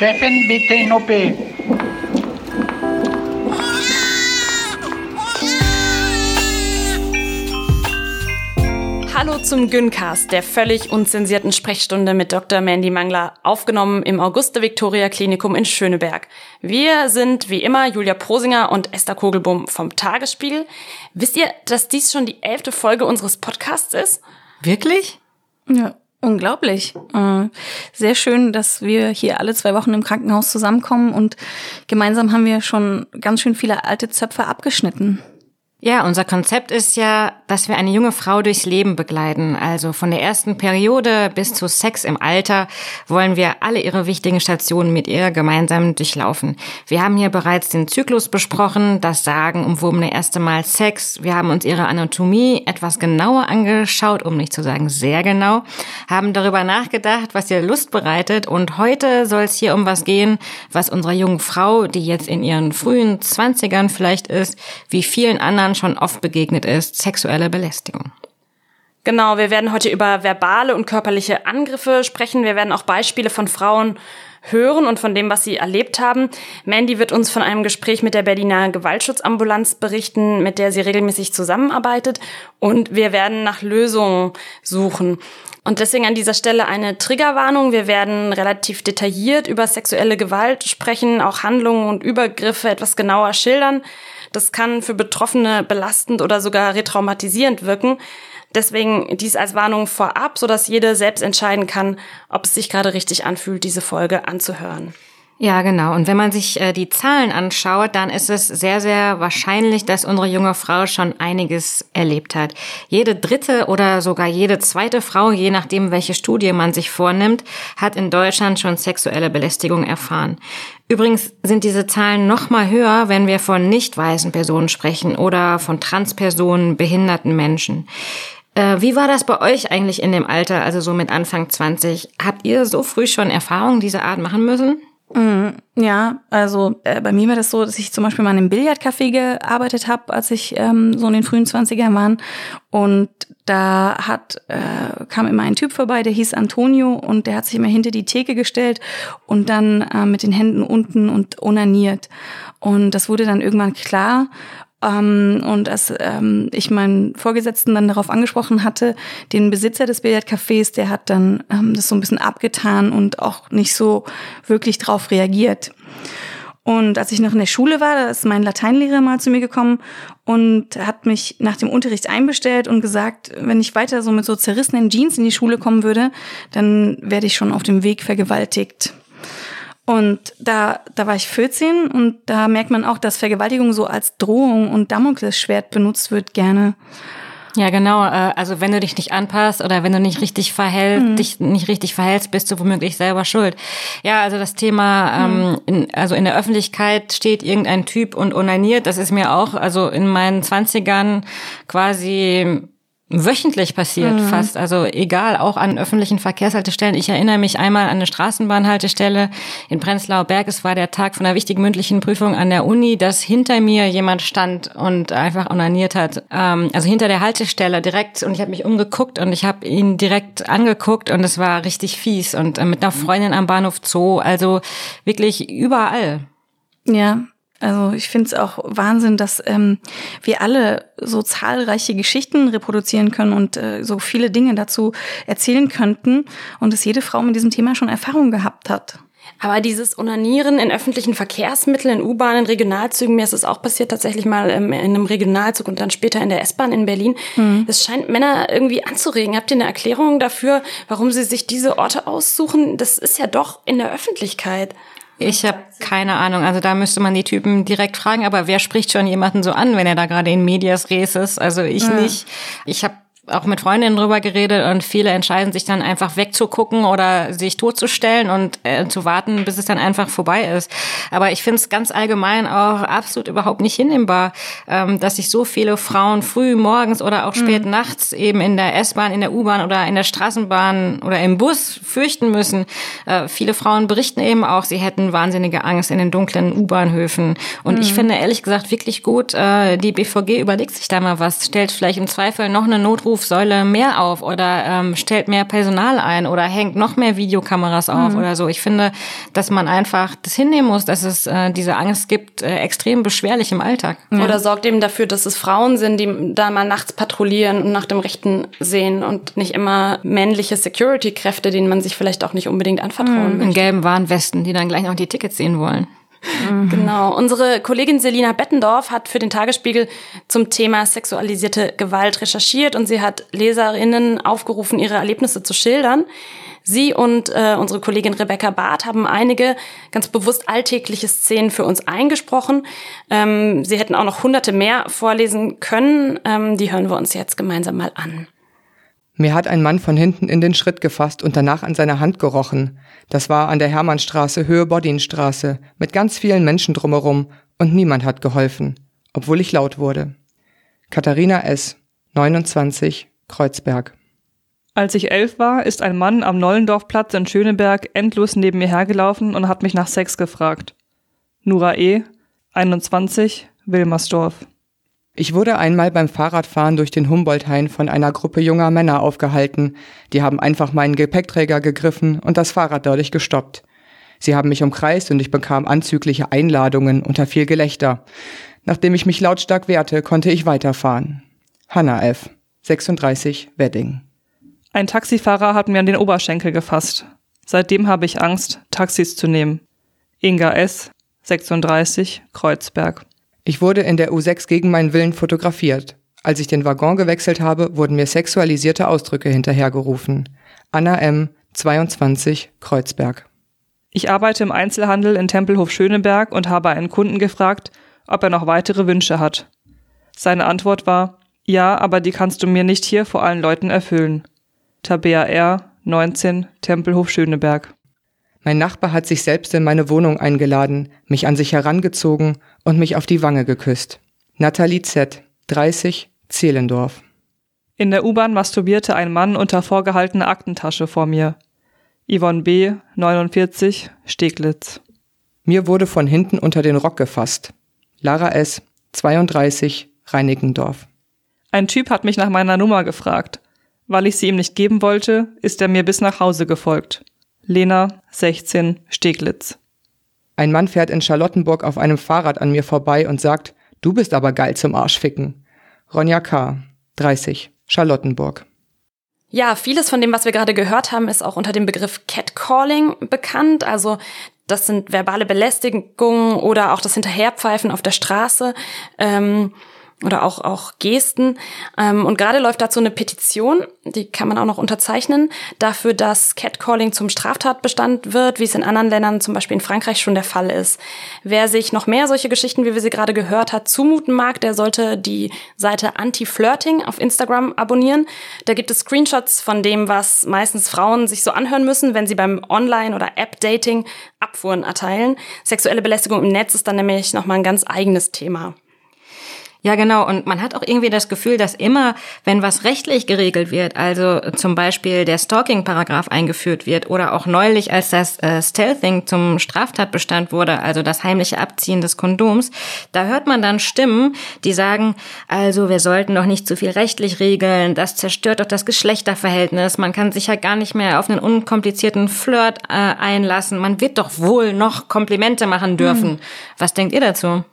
Chefin, bitte in OP. Hallo zum Gyncast, der völlig unzensierten Sprechstunde mit Dr. Mandy Mangler, aufgenommen im Auguste Victoria Klinikum in Schöneberg. Wir sind wie immer Julia Prosinger und Esther Kogelbohm vom Tagesspiegel. Wisst ihr, dass dies schon die elfte Folge unseres Podcasts ist? Wirklich? Ja, unglaublich. Äh, sehr schön, dass wir hier alle zwei Wochen im Krankenhaus zusammenkommen und gemeinsam haben wir schon ganz schön viele alte Zöpfe abgeschnitten. Ja, unser Konzept ist ja, dass wir eine junge Frau durchs Leben begleiten. Also von der ersten Periode bis zu Sex im Alter wollen wir alle ihre wichtigen Stationen mit ihr gemeinsam durchlaufen. Wir haben hier bereits den Zyklus besprochen, das Sagen umwobene erste Mal Sex. Wir haben uns ihre Anatomie etwas genauer angeschaut, um nicht zu sagen sehr genau, haben darüber nachgedacht, was ihr Lust bereitet. Und heute soll es hier um was gehen, was unserer jungen Frau, die jetzt in ihren frühen Zwanzigern vielleicht ist, wie vielen anderen Kindern schon oft begegnet ist, sexuelle Belästigung. Genau, wir werden heute über verbale und körperliche Angriffe sprechen. Wir werden auch Beispiele von Frauen hören und von dem, was sie erlebt haben. Mandy wird uns von einem Gespräch mit der Berliner Gewaltschutzambulanz berichten, mit der sie regelmäßig zusammenarbeitet. Und wir werden nach Lösungen suchen. Und deswegen an dieser Stelle eine Triggerwarnung. Wir werden relativ detailliert über sexuelle Gewalt sprechen, auch Handlungen und Übergriffe etwas genauer schildern. Das kann für Betroffene belastend oder sogar retraumatisierend wirken. Deswegen dies als Warnung vorab, sodass jede selbst entscheiden kann, ob es sich gerade richtig anfühlt, diese Folge anzuhören. Ja, genau. Und wenn man sich äh, die Zahlen anschaut, dann ist es sehr, sehr wahrscheinlich, dass unsere junge Frau schon einiges erlebt hat. Jede dritte oder sogar jede zweite Frau, je nachdem, welche Studie man sich vornimmt, hat in Deutschland schon sexuelle Belästigung erfahren. Übrigens sind diese Zahlen noch mal höher, wenn wir von nicht weißen Personen sprechen oder von Transpersonen, behinderten Menschen. Äh, wie war das bei euch eigentlich in dem Alter, also so mit Anfang 20? Habt ihr so früh schon Erfahrungen dieser Art machen müssen? Mm, ja, also äh, bei mir war das so, dass ich zum Beispiel mal in einem Billardcafé gearbeitet habe, als ich ähm, so in den frühen Zwanzigern war. Und da hat äh, kam immer ein Typ vorbei, der hieß Antonio und der hat sich immer hinter die Theke gestellt und dann äh, mit den Händen unten und onaniert. Und das wurde dann irgendwann klar. Ähm, und als ähm, ich meinen Vorgesetzten dann darauf angesprochen hatte, den Besitzer des Billardcafés, der hat dann ähm, das so ein bisschen abgetan und auch nicht so wirklich drauf reagiert. Und als ich noch in der Schule war, da ist mein Lateinlehrer mal zu mir gekommen und hat mich nach dem Unterricht einbestellt und gesagt, wenn ich weiter so mit so zerrissenen Jeans in die Schule kommen würde, dann werde ich schon auf dem Weg vergewaltigt. Und da, da war ich 14 und da merkt man auch, dass Vergewaltigung so als Drohung und Damoklesschwert benutzt wird gerne. Ja, genau. Äh, also wenn du dich nicht anpasst oder wenn du nicht richtig verhältst, mhm. dich nicht richtig verhältst, bist du womöglich selber schuld. Ja, also das Thema, mhm. ähm, in, also in der Öffentlichkeit steht irgendein Typ und onaniert, das ist mir auch, also in meinen Zwanzigern quasi wöchentlich passiert mhm. fast. Also egal, auch an öffentlichen Verkehrshaltestellen. Ich erinnere mich einmal an eine Straßenbahnhaltestelle in Prenzlauer Berg. Es war der Tag von einer wichtigen mündlichen Prüfung an der Uni, dass hinter mir jemand stand und einfach onaniert hat. Ähm, also hinter der Haltestelle direkt. Und ich habe mich umgeguckt und ich habe ihn direkt angeguckt und es war richtig fies. Und äh, mit einer Freundin am Bahnhof Zoo. Also wirklich überall. Ja, also ich finde es auch Wahnsinn, dass ähm, wir alle so zahlreiche Geschichten reproduzieren können und äh, so viele Dinge dazu erzählen könnten und dass jede Frau mit diesem Thema schon Erfahrung gehabt hat. Aber dieses Onanieren in öffentlichen Verkehrsmitteln, in U-Bahnen, Regionalzügen, mir ist es auch passiert tatsächlich mal ähm, in einem Regionalzug und dann später in der S-Bahn in Berlin. Mhm. Das scheint Männer irgendwie anzuregen. Habt ihr eine Erklärung dafür, warum sie sich diese Orte aussuchen? Das ist ja doch in der Öffentlichkeit. Ich habe keine Ahnung. Also da müsste man die Typen direkt fragen. Aber wer spricht schon jemanden so an, wenn er da gerade in Medias Res ist? Also ich ja. nicht. Ich habe auch mit Freundinnen drüber geredet und viele entscheiden sich dann einfach wegzugucken oder sich totzustellen und äh, zu warten, bis es dann einfach vorbei ist. Aber ich finde es ganz allgemein auch absolut überhaupt nicht hinnehmbar, ähm, dass sich so viele Frauen früh morgens oder auch spät mhm. nachts eben in der S-Bahn, in der U-Bahn oder in der Straßenbahn oder im Bus fürchten müssen. Äh, viele Frauen berichten eben auch, sie hätten wahnsinnige Angst in den dunklen U-Bahnhöfen. Und mhm. ich finde ehrlich gesagt wirklich gut, äh, die BVG überlegt sich da mal was, stellt vielleicht im Zweifel noch eine Notrufsäule mehr auf oder ähm, stellt mehr Personal ein oder hängt noch mehr Videokameras auf mhm. oder so. Ich finde, dass man einfach das hinnehmen muss, dass es äh, diese Angst gibt, äh, extrem beschwerlich im Alltag. Ja. Oder sorgt eben dafür, dass es Frauen sind, die da mal nachts patrouillieren und nach dem Rechten sehen und nicht immer männliche Security-Kräfte, denen man sich vielleicht auch nicht unbedingt anvertrauen mhm. möchte. In gelben Warnwesten, die dann gleich noch die Tickets sehen wollen. Mhm. Genau. Unsere Kollegin Selina Bettendorf hat für den Tagesspiegel zum Thema sexualisierte Gewalt recherchiert und sie hat Leserinnen aufgerufen, ihre Erlebnisse zu schildern. Sie und äh, unsere Kollegin Rebecca Barth haben einige ganz bewusst alltägliche Szenen für uns eingesprochen. Ähm, sie hätten auch noch hunderte mehr vorlesen können. Ähm, die hören wir uns jetzt gemeinsam mal an. Mir hat ein Mann von hinten in den Schritt gefasst und danach an seiner Hand gerochen. Das war an der Hermannstraße, Höhe Bodinstraße, mit ganz vielen Menschen drumherum und niemand hat geholfen, obwohl ich laut wurde. Katharina S., 29, Kreuzberg. Als ich elf war, ist ein Mann am Nollendorfplatz in Schöneberg endlos neben mir hergelaufen und hat mich nach Sex gefragt. Nura E., 21, Wilmersdorf. Ich wurde einmal beim Fahrradfahren durch den Humboldthain von einer Gruppe junger Männer aufgehalten. Die haben einfach meinen Gepäckträger gegriffen und das Fahrrad dadurch gestoppt. Sie haben mich umkreist und ich bekam anzügliche Einladungen unter viel Gelächter. Nachdem ich mich lautstark wehrte, konnte ich weiterfahren. Hanna F., 36, Wedding. Ein Taxifahrer hat mir an den Oberschenkel gefasst. Seitdem habe ich Angst, Taxis zu nehmen. Inga S., 36, Kreuzberg. Ich wurde in der U6 gegen meinen Willen fotografiert. Als ich den Waggon gewechselt habe, wurden mir sexualisierte Ausdrücke hinterhergerufen. Anna M., 22, Kreuzberg. Ich arbeite im Einzelhandel in Tempelhof Schöneberg und habe einen Kunden gefragt, ob er noch weitere Wünsche hat. Seine Antwort war, ja, aber die kannst du mir nicht hier vor allen Leuten erfüllen. Tabea R., 19, Tempelhof Schöneberg. Mein Nachbar hat sich selbst in meine Wohnung eingeladen, mich an sich herangezogen und mich auf die Wange geküsst. Nathalie Z., 30, Zehlendorf. In der U-Bahn masturbierte ein Mann unter vorgehaltener Aktentasche vor mir. Yvonne B., 49, Steglitz. Mir wurde von hinten unter den Rock gefasst. Lara S., 32, Reinickendorf. Ein Typ hat mich nach meiner Nummer gefragt. Weil ich sie ihm nicht geben wollte, ist er mir bis nach Hause gefolgt. Lena, 16, Steglitz. Ein Mann fährt in Charlottenburg auf einem Fahrrad an mir vorbei und sagt, du bist aber geil zum Arschficken. Ronja K., 30, Charlottenburg. Ja, vieles von dem, was wir gerade gehört haben, ist auch unter dem Begriff Catcalling bekannt. Also das sind verbale Belästigungen oder auch das Hinterherpfeifen auf der Straße. Ähm, oder auch, auch Gesten. Ähm, und gerade läuft dazu eine Petition, die kann man auch noch unterzeichnen, dafür, dass Catcalling zum Straftatbestand wird, wie es in anderen Ländern, zum Beispiel in Frankreich, schon der Fall ist. Wer sich noch mehr solche Geschichten, wie wir sie gerade gehört hat, zumuten mag, der sollte die Seite Anti-Flirting auf Instagram abonnieren. Da gibt es Screenshots von dem, was meistens Frauen sich so anhören müssen, wenn sie beim Online- oder App-Dating Abfuhren erteilen. Sexuelle Belästigung im Netz ist dann nämlich nochmal ein ganz eigenes Thema. Ja, genau. Und man hat auch irgendwie das Gefühl, dass immer, wenn was rechtlich geregelt wird, also zum Beispiel der Stalking-Paragraph eingeführt wird oder auch neulich, als das äh, Stealthing zum Straftatbestand wurde, also das heimliche Abziehen des Kondoms, da hört man dann Stimmen, die sagen, also wir sollten doch nicht zu viel rechtlich regeln, das zerstört doch das Geschlechterverhältnis, man kann sich ja gar nicht mehr auf einen unkomplizierten Flirt äh, einlassen, man wird doch wohl noch Komplimente machen dürfen. Hm. Was denkt ihr dazu?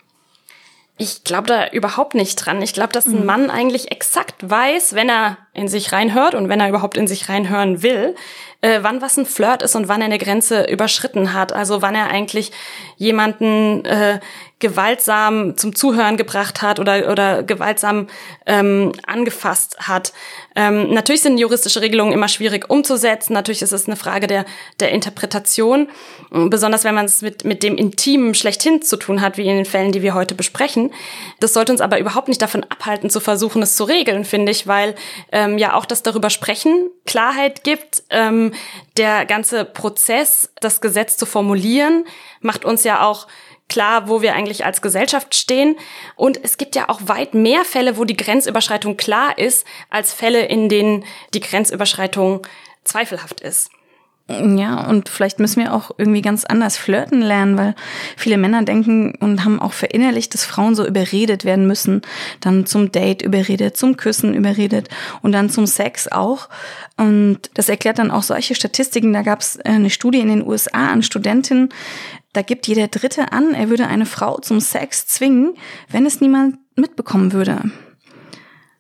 Ich glaube da überhaupt nicht dran. Ich glaube, dass ein mhm. Mann eigentlich exakt weiß, wenn er in sich reinhört und wenn er überhaupt in sich reinhören will, äh, wann was ein Flirt ist und wann er eine Grenze überschritten hat. Also wann er eigentlich jemanden äh, gewaltsam zum Zuhören gebracht hat oder, oder gewaltsam ähm, angefasst hat. Ähm, natürlich sind juristische Regelungen immer schwierig umzusetzen. Natürlich ist es eine Frage der, der Interpretation, besonders wenn man es mit, mit dem Intimen schlechthin zu tun hat, wie in den Fällen, die wir heute besprechen. Das sollte uns aber überhaupt nicht davon abhalten, zu versuchen, es zu regeln, finde ich, weil ähm, ähm, ja auch das darüber sprechen Klarheit gibt. Ähm, der ganze Prozess, das Gesetz zu formulieren, macht uns ja auch klar, wo wir eigentlich als Gesellschaft stehen. Und es gibt ja auch weit mehr Fälle, wo die Grenzüberschreitung klar ist, als Fälle, in denen die Grenzüberschreitung zweifelhaft ist. Ja, und vielleicht müssen wir auch irgendwie ganz anders flirten lernen, weil viele Männer denken und haben auch verinnerlicht, dass Frauen so überredet werden müssen. Dann zum Date überredet, zum Küssen überredet und dann zum Sex auch. Und das erklärt dann auch solche Statistiken. Da gab es eine Studie in den USA an Studentinnen. Da gibt jeder Dritte an, er würde eine Frau zum Sex zwingen, wenn es niemand mitbekommen würde.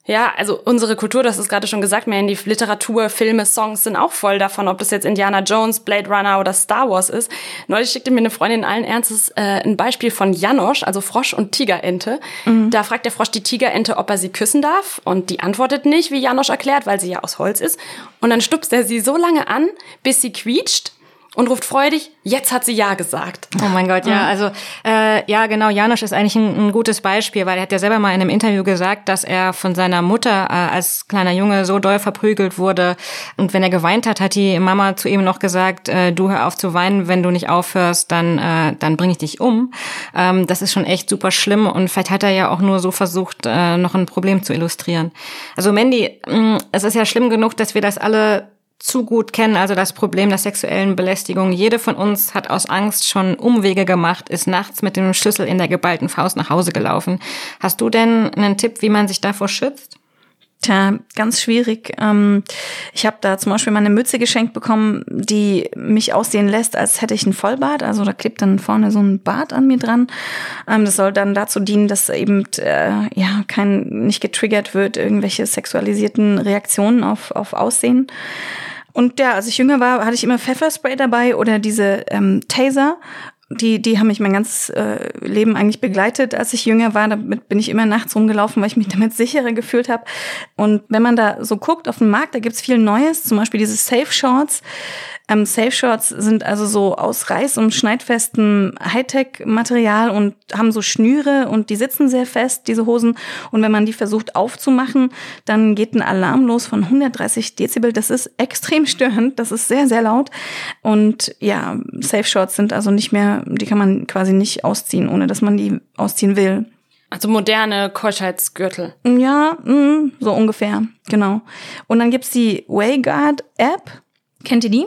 Ja, also unsere Kultur, das ist gerade schon gesagt, mehr in die Literatur, Filme, Songs sind auch voll davon, ob das jetzt Indiana Jones, Blade Runner oder Star Wars ist. Neulich schickte mir eine Freundin allen Ernstes äh, ein Beispiel von Janosch, also Frosch und Tigerente. Mhm. Da fragt der Frosch die Tigerente, ob er sie küssen darf und die antwortet nicht, wie Janosch erklärt, weil sie ja aus Holz ist. Und dann stupst er sie so lange an, bis sie quietscht und ruft freudig, jetzt hat sie Ja gesagt. Oh mein Gott, ja, also äh, ja genau, Janusz ist eigentlich ein, ein, gutes Beispiel, weil er hat ja selber mal in einem Interview gesagt, dass er von seiner Mutter äh, als kleiner Junge so doll verprügelt wurde und wenn er geweint hat, hat die Mama zu ihm noch gesagt, äh, du hör auf zu weinen, wenn du nicht aufhörst, dann äh, dann bringe ich dich um. Ähm, das ist schon echt super schlimm und vielleicht hat er ja auch nur so versucht, äh, noch ein Problem zu illustrieren. Also Mandy, mh, mm, es ist ja schlimm genug, dass wir das alle zu gut kennen, also das Problem der sexuellen Belästigung. Jede von uns hat aus Angst schon Umwege gemacht, ist nachts mit dem Schlüssel in der geballten Faust nach Hause gelaufen. Hast du denn einen Tipp, wie man sich davor schützt? Tja, ganz schwierig. Ähm, ich habe da zum Beispiel mal eine Mütze geschenkt bekommen, die mich aussehen lässt, als hätte ich einen Vollbart. Also da klebt dann vorne so ein Bart an mir dran. Ähm, das soll dann dazu dienen, dass eben äh, ja kein nicht getriggert wird irgendwelche sexualisierten Reaktionen auf auf Aussehen. Und ja, als ich jünger war, hatte ich immer Pfefferspray dabei oder diese ähm, Taser. Die, die haben mich mein ganzes äh, Leben eigentlich begleitet, als ich jünger war. Damit bin ich immer nachts rumgelaufen, weil ich mich damit sicherer gefühlt habe. Und wenn man da so guckt auf dem Markt, da gibt's viel Neues, zum Beispiel diese Safe Shorts. Ähm, Safe Shorts sind also so aus Reiß- und schneidfestem Hightech-Material und haben so Schnüre und die sitzen sehr fest, diese Hosen. Und wenn man die versucht aufzumachen, dann geht ein Alarm los von 130 Dezibel. Das ist extrem störend, das ist sehr, sehr laut. Und ja, Safe Shorts sind also nicht mehr, die kann man quasi nicht ausziehen, ohne dass man die ausziehen will. Also moderne Keuschheitsgürtel. Ja, mh, mm, so ungefähr, genau. Und dann gibt's die Wayguard App. Kennt ihr die?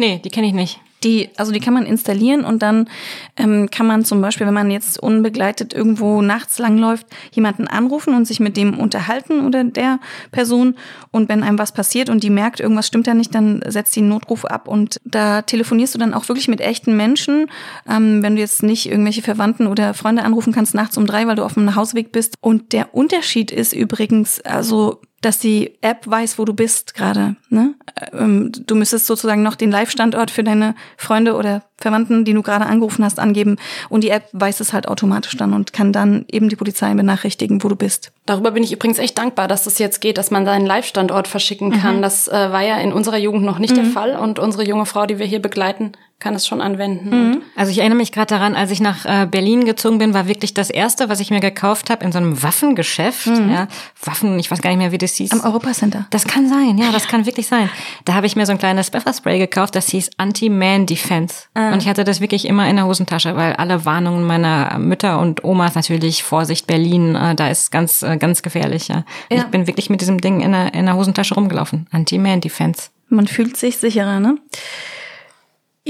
Nee, die kenne ich nicht. Die, also die kann man installieren und dann ähm, kann man zum Beispiel, wenn man jetzt unbegleitet irgendwo nachts langläuft, jemanden anrufen und sich mit dem unterhalten oder der Person. Und wenn einem was passiert und die merkt, irgendwas stimmt da nicht, dann setzt die einen Notruf ab und da telefonierst du dann auch wirklich mit echten Menschen. Ähm, wenn du jetzt nicht irgendwelche Verwandten oder Freunde anrufen kannst nachts um drei, weil du auf dem Nachhauseweg bist. Und der Unterschied ist übrigens, also dass die App weiß, wo du bist gerade. Ne? Ähm, du müsstest sozusagen noch den Live-Standort für deine Freunde oder Verwandten, die du gerade angerufen hast, angeben. Und die App weiß es halt automatisch dann und kann dann eben die Polizei benachrichtigen, wo du bist. Darüber bin ich übrigens echt dankbar, dass das jetzt geht, dass man seinen Live-Standort verschicken kann. Mhm. Das äh, war ja in unserer Jugend noch nicht mhm. der Fall. Und unsere junge Frau, die wir hier begleiten, kann es schon anwenden. Mhm. Also ich erinnere mich gerade daran, als ich nach äh, Berlin gezogen bin, war wirklich das erste, was ich mir gekauft habe in so einem Waffengeschäft. Mhm. Ja, Waffen, ich weiß gar nicht mehr, wie das hieß. Am Europacenter. Das kann sein, ja, das kann wirklich sein. Da habe ich mir so ein kleines Pfefferspray gekauft, das hieß Anti-Man Defense. Ah. Und ich hatte das wirklich immer in der Hosentasche, weil alle Warnungen meiner Mütter und Omas natürlich, Vorsicht Berlin, äh, da ist ganz, äh, ganz gefährlich. Ja. ja. Ich bin wirklich mit diesem Ding in der, in der Hosentasche rumgelaufen. Anti-Man Defense. Man fühlt sich sicherer, ne?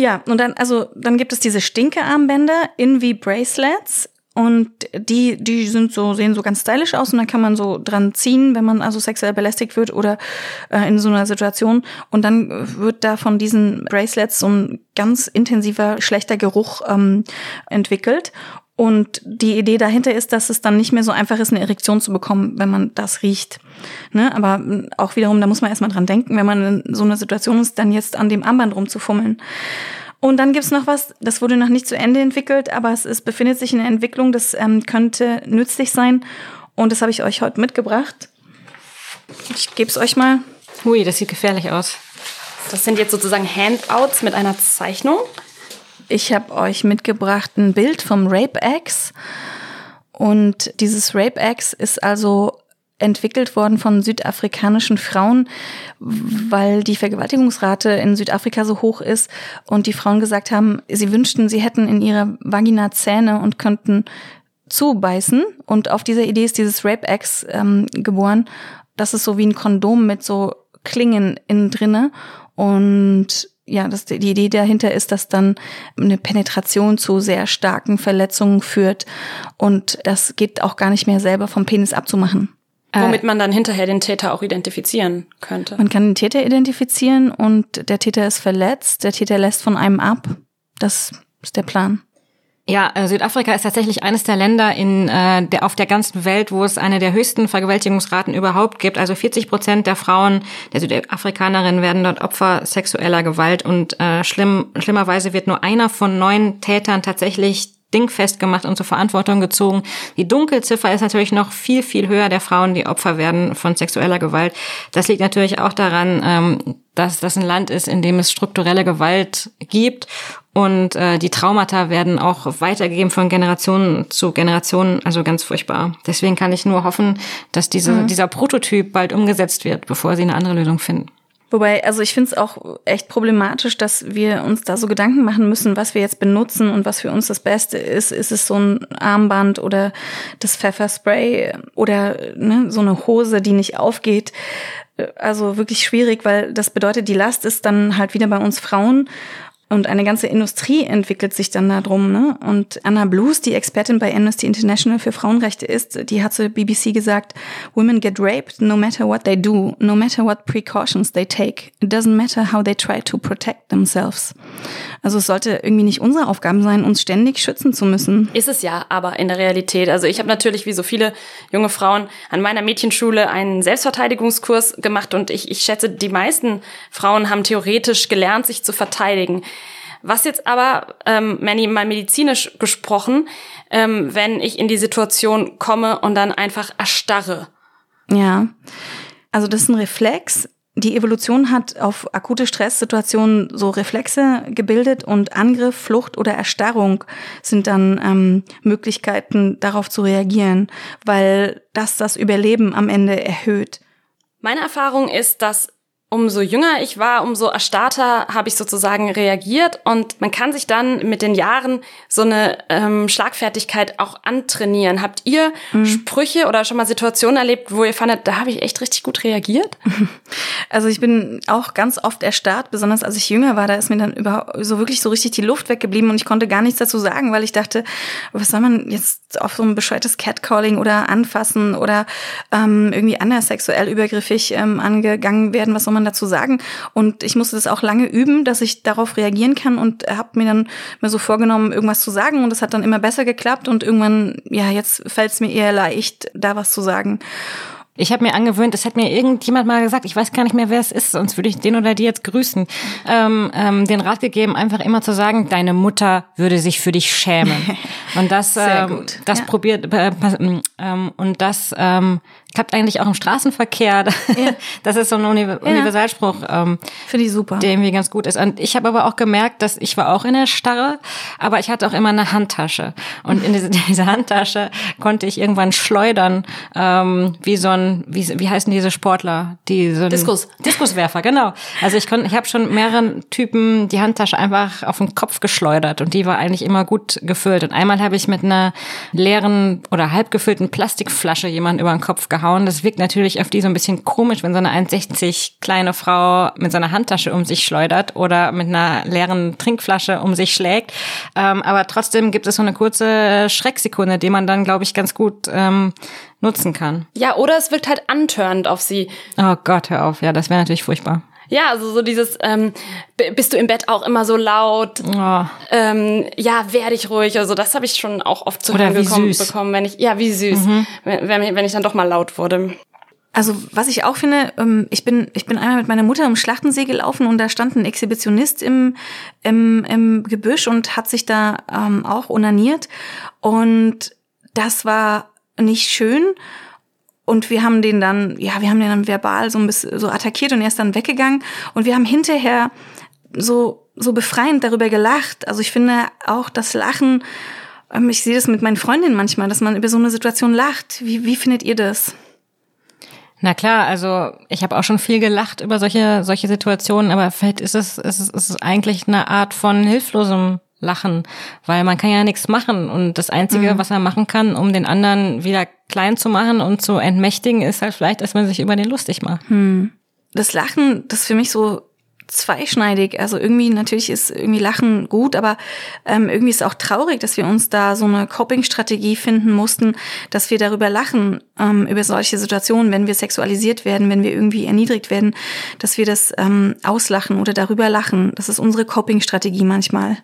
Ja, und dann, also, dann gibt es diese Stinke-Armbänder in wie Bracelets. Und die, die sind so, sehen so ganz stylisch aus und dann kann man so dran ziehen, wenn man also sexuell belästigt wird oder äh, in so einer Situation. Und dann wird da von diesen Bracelets so ein ganz intensiver, schlechter Geruch ähm, entwickelt. Und die Idee dahinter ist, dass es dann nicht mehr so einfach ist, eine Erektion zu bekommen, wenn man das riecht. Ne? Aber hm, auch wiederum, da muss man erstmal dran denken, wenn man in so einer Situation ist, dann jetzt an dem Armband rumzufummeln. Und dann gibt's noch was, das wurde noch nicht zu Ende entwickelt, aber es, es befindet sich in der Entwicklung, das ähm, könnte nützlich sein. Und das habe ich euch heute mitgebracht. Ich gebe es euch mal. Hui, das sieht gefährlich aus. Das sind jetzt sozusagen Handouts mit einer Zeichnung. Ich habe euch mitgebracht ein Bild vom Rape Axe. Und dieses Rape Axe ist also entwickelt worden von südafrikanischen Frauen, weil die Vergewaltigungsrate in Südafrika so hoch ist und die Frauen gesagt haben, sie wünschten, sie hätten in ihrer Vagina Zähne und könnten zubeißen. Und auf dieser Idee ist dieses Rape-X ähm, geboren. Das ist so wie ein Kondom mit so Klingen innen drinne. Und ja, das, die Idee dahinter ist, dass dann eine Penetration zu sehr starken Verletzungen führt und das geht auch gar nicht mehr selber vom Penis abzumachen. Womit man dann hinterher den Täter auch identifizieren könnte. Man kann den Täter identifizieren und der Täter ist verletzt, der Täter lässt von einem ab. Das ist der Plan. Ja, äh, Südafrika ist tatsächlich eines der Länder in äh, der, auf der ganzen Welt, wo es eine der höchsten Vergewaltigungsraten überhaupt gibt. Also 40 Prozent der Frauen, der Südafrikanerinnen, werden dort Opfer sexueller Gewalt und äh, schlimm, schlimmerweise wird nur einer von neun Tätern tatsächlich dingfest gemacht und zur Verantwortung gezogen. Die Dunkelziffer ist natürlich noch viel, viel höher der Frauen, die Opfer werden von sexueller Gewalt. Das liegt natürlich auch daran, ähm, dass das ein Land ist, in dem es strukturelle Gewalt gibt und äh, die Traumata werden auch weitergegeben von Generation zu Generation, also ganz furchtbar. Deswegen kann ich nur hoffen, dass diese, mhm. dieser Prototyp bald umgesetzt wird, bevor sie eine andere Lösung finden. Wobei, also ich finde es auch echt problematisch, dass wir uns da so Gedanken machen müssen, was wir jetzt benutzen und was für uns das Beste ist. Ist es so ein Armband oder das Pfefferspray oder ne, so eine Hose, die nicht aufgeht? Also wirklich schwierig, weil das bedeutet, die Last ist dann halt wieder bei uns Frauen und eine ganze Industrie entwickelt sich dann darum. Ne? Und Anna Blues, die Expertin bei Amnesty International für Frauenrechte ist, die hat zur BBC gesagt, Women get raped no matter what they do, no matter what precautions they take. It doesn't matter how they try to protect themselves. Also es sollte irgendwie nicht unsere Aufgabe sein, uns ständig schützen zu müssen. Ist es ja, aber in der Realität. Also ich habe natürlich wie so viele junge Frauen an meiner Mädchenschule einen Selbstverteidigungskurs gemacht und ich, ich schätze, die meisten Frauen haben theoretisch gelernt, sich zu verteidigen. Was jetzt aber, ähm, Manny, mal medizinisch gesprochen, ähm, wenn ich in die Situation komme und dann einfach erstarre. Ja, also das ist ein Reflex. Die Evolution hat auf akute Stresssituationen so Reflexe gebildet und Angriff, Flucht oder Erstarrung sind dann ähm, Möglichkeiten, darauf zu reagieren, weil das das Überleben am Ende erhöht. Meine Erfahrung ist, dass umso jünger ich war, umso erstarrter habe ich sozusagen reagiert und man kann sich dann mit den Jahren so eine ähm, Schlagfertigkeit auch antrainieren. Habt ihr mhm. Sprüche oder schon mal Situationen erlebt, wo ihr fandet, da habe ich echt richtig gut reagiert? Also ich bin auch ganz oft erstarrt, besonders als ich jünger war, da ist mir dann überhaupt so wirklich so richtig die Luft weggeblieben und ich konnte gar nichts dazu sagen, weil ich dachte, was soll man jetzt auf so ein bescheuertes Catcalling oder anfassen oder ähm, irgendwie anders sexuell übergriffig ähm, angegangen werden, was soll man man dazu sagen? Und ich musste das auch lange üben, dass ich darauf reagieren kann und habe mir dann mir so vorgenommen, irgendwas zu sagen und es hat dann immer besser geklappt und irgendwann, ja, jetzt fällt es mir eher leicht, da was zu sagen. Ich habe mir angewöhnt, es hat mir irgendjemand mal gesagt, ich weiß gar nicht mehr, wer es ist, sonst würde ich den oder die jetzt grüßen, ähm, ähm, den Rat gegeben, einfach immer zu sagen, deine Mutter würde sich für dich schämen. Und das, ähm, das ja. probiert, äh, ähm, und das ähm, klappt eigentlich auch im Straßenverkehr. Ja. Das ist so ein Universalspruch, ähm, finde ich super, der irgendwie ganz gut ist. Und ich habe aber auch gemerkt, dass ich war auch in der Starre, aber ich hatte auch immer eine Handtasche. Und in diese, Handtasche konnte ich irgendwann schleudern, ähm, wie so ein, wie, wie heißen diese Sportler, die so Diskus, Diskuswerfer, genau. Also ich konnte, ich habe schon mehreren Typen die Handtasche einfach auf den Kopf geschleudert und die war eigentlich immer gut gefüllt. Und einmal habe ich mit einer leeren oder halb gefüllten Plastikflasche jemanden über den Kopf gehabt gehauen. Das wirkt natürlich auf die so ein bisschen komisch, wenn so eine 1,60 kleine Frau mit so einer Handtasche um sich schleudert oder mit einer leeren Trinkflasche um sich schlägt. Ähm, aber trotzdem gibt es so eine kurze Schrecksekunde, die man dann, glaube ich, ganz gut ähm, nutzen kann. Ja, oder es wirkt halt antörend auf sie. Oh Gott, hör auf. Ja, das wäre natürlich furchtbar. Ja, also so dieses, ähm, bist du im Bett auch immer so laut? Oh. Ähm, ja, werde ich ruhig. Also das habe ich schon auch oft zu hören bekommen, wenn ich, ja, wie süß, mhm. wenn, wenn ich dann doch mal laut wurde. Also was ich auch finde, ähm, ich bin ich bin einmal mit meiner Mutter im Schlachtensee gelaufen und da stand ein Exhibitionist im im, im Gebüsch und hat sich da ähm, auch onaniert und das war nicht schön und wir haben den dann, ja, wir haben den dann verbal so ein bisschen so attackiert und er ist dann weggegangen. Und wir haben hinterher so, so befreiend darüber gelacht. Also ich finde auch das Lachen, ähm, ich sehe das mit meinen Freundinnen manchmal, dass man über so eine Situation lacht. Wie, wie findet ihr das? Na klar, also ich habe auch schon viel gelacht über solche solche Situationen, aber vielleicht ist es, ist es ist es eigentlich eine Art von hilflosem Lachen, weil man kann ja nichts machen und das Einzige, mhm. was man machen kann, um den anderen wieder klein zu machen und zu entmächtigen, ist halt vielleicht, dass man sich über den lustig macht. Hm. Das Lachen, das ist für mich so zweischneidig. Also irgendwie, natürlich ist irgendwie Lachen gut, aber ähm, irgendwie ist auch traurig, dass wir uns da so eine Coping-Strategie finden mussten, dass wir darüber lachen, ähm, über solche Situationen, wenn wir sexualisiert werden, wenn wir irgendwie erniedrigt werden, dass wir das ähm, auslachen oder darüber lachen. Das ist unsere Coping-Strategie manchmal.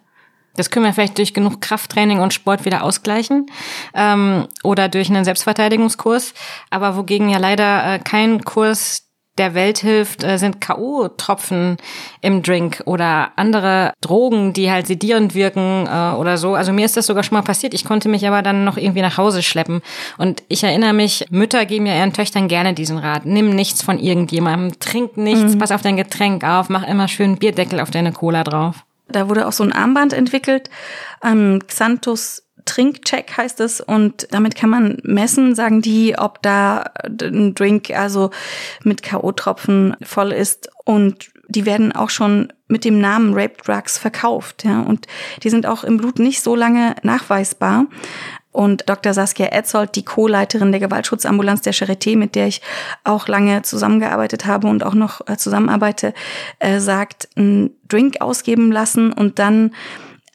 Das können wir vielleicht durch genug Krafttraining und Sport wieder ausgleichen ähm, oder durch einen Selbstverteidigungskurs. Aber wogegen ja leider äh, kein Kurs der Welt hilft, äh, sind K.O.-Tropfen im Drink oder andere Drogen, die halt sedierend wirken äh, oder so. Also mir ist das sogar schon mal passiert. Ich konnte mich aber dann noch irgendwie nach Hause schleppen. Und ich erinnere mich, Mütter geben ja ihren Töchtern gerne diesen Rat. Nimm nichts von irgendjemandem, trink nichts, mhm. pass auf dein Getränk auf, mach immer schön Bierdeckel auf deine Cola drauf. Da wurde auch so ein Armband entwickelt, ähm, Xanthus Trinkcheck heißt es. Und damit kann man messen, sagen die, ob da ein Drink also mit KO-Tropfen voll ist. Und die werden auch schon mit dem Namen Rape Drugs verkauft, ja, und die sind auch im Blut nicht so lange nachweisbar. Und Dr. Saskia Etzold, die Co-Leiterin der Gewaltschutzambulanz der Charité, mit der ich auch lange zusammengearbeitet habe und auch noch äh, zusammenarbeite, äh, sagt, ein Drink ausgeben lassen und dann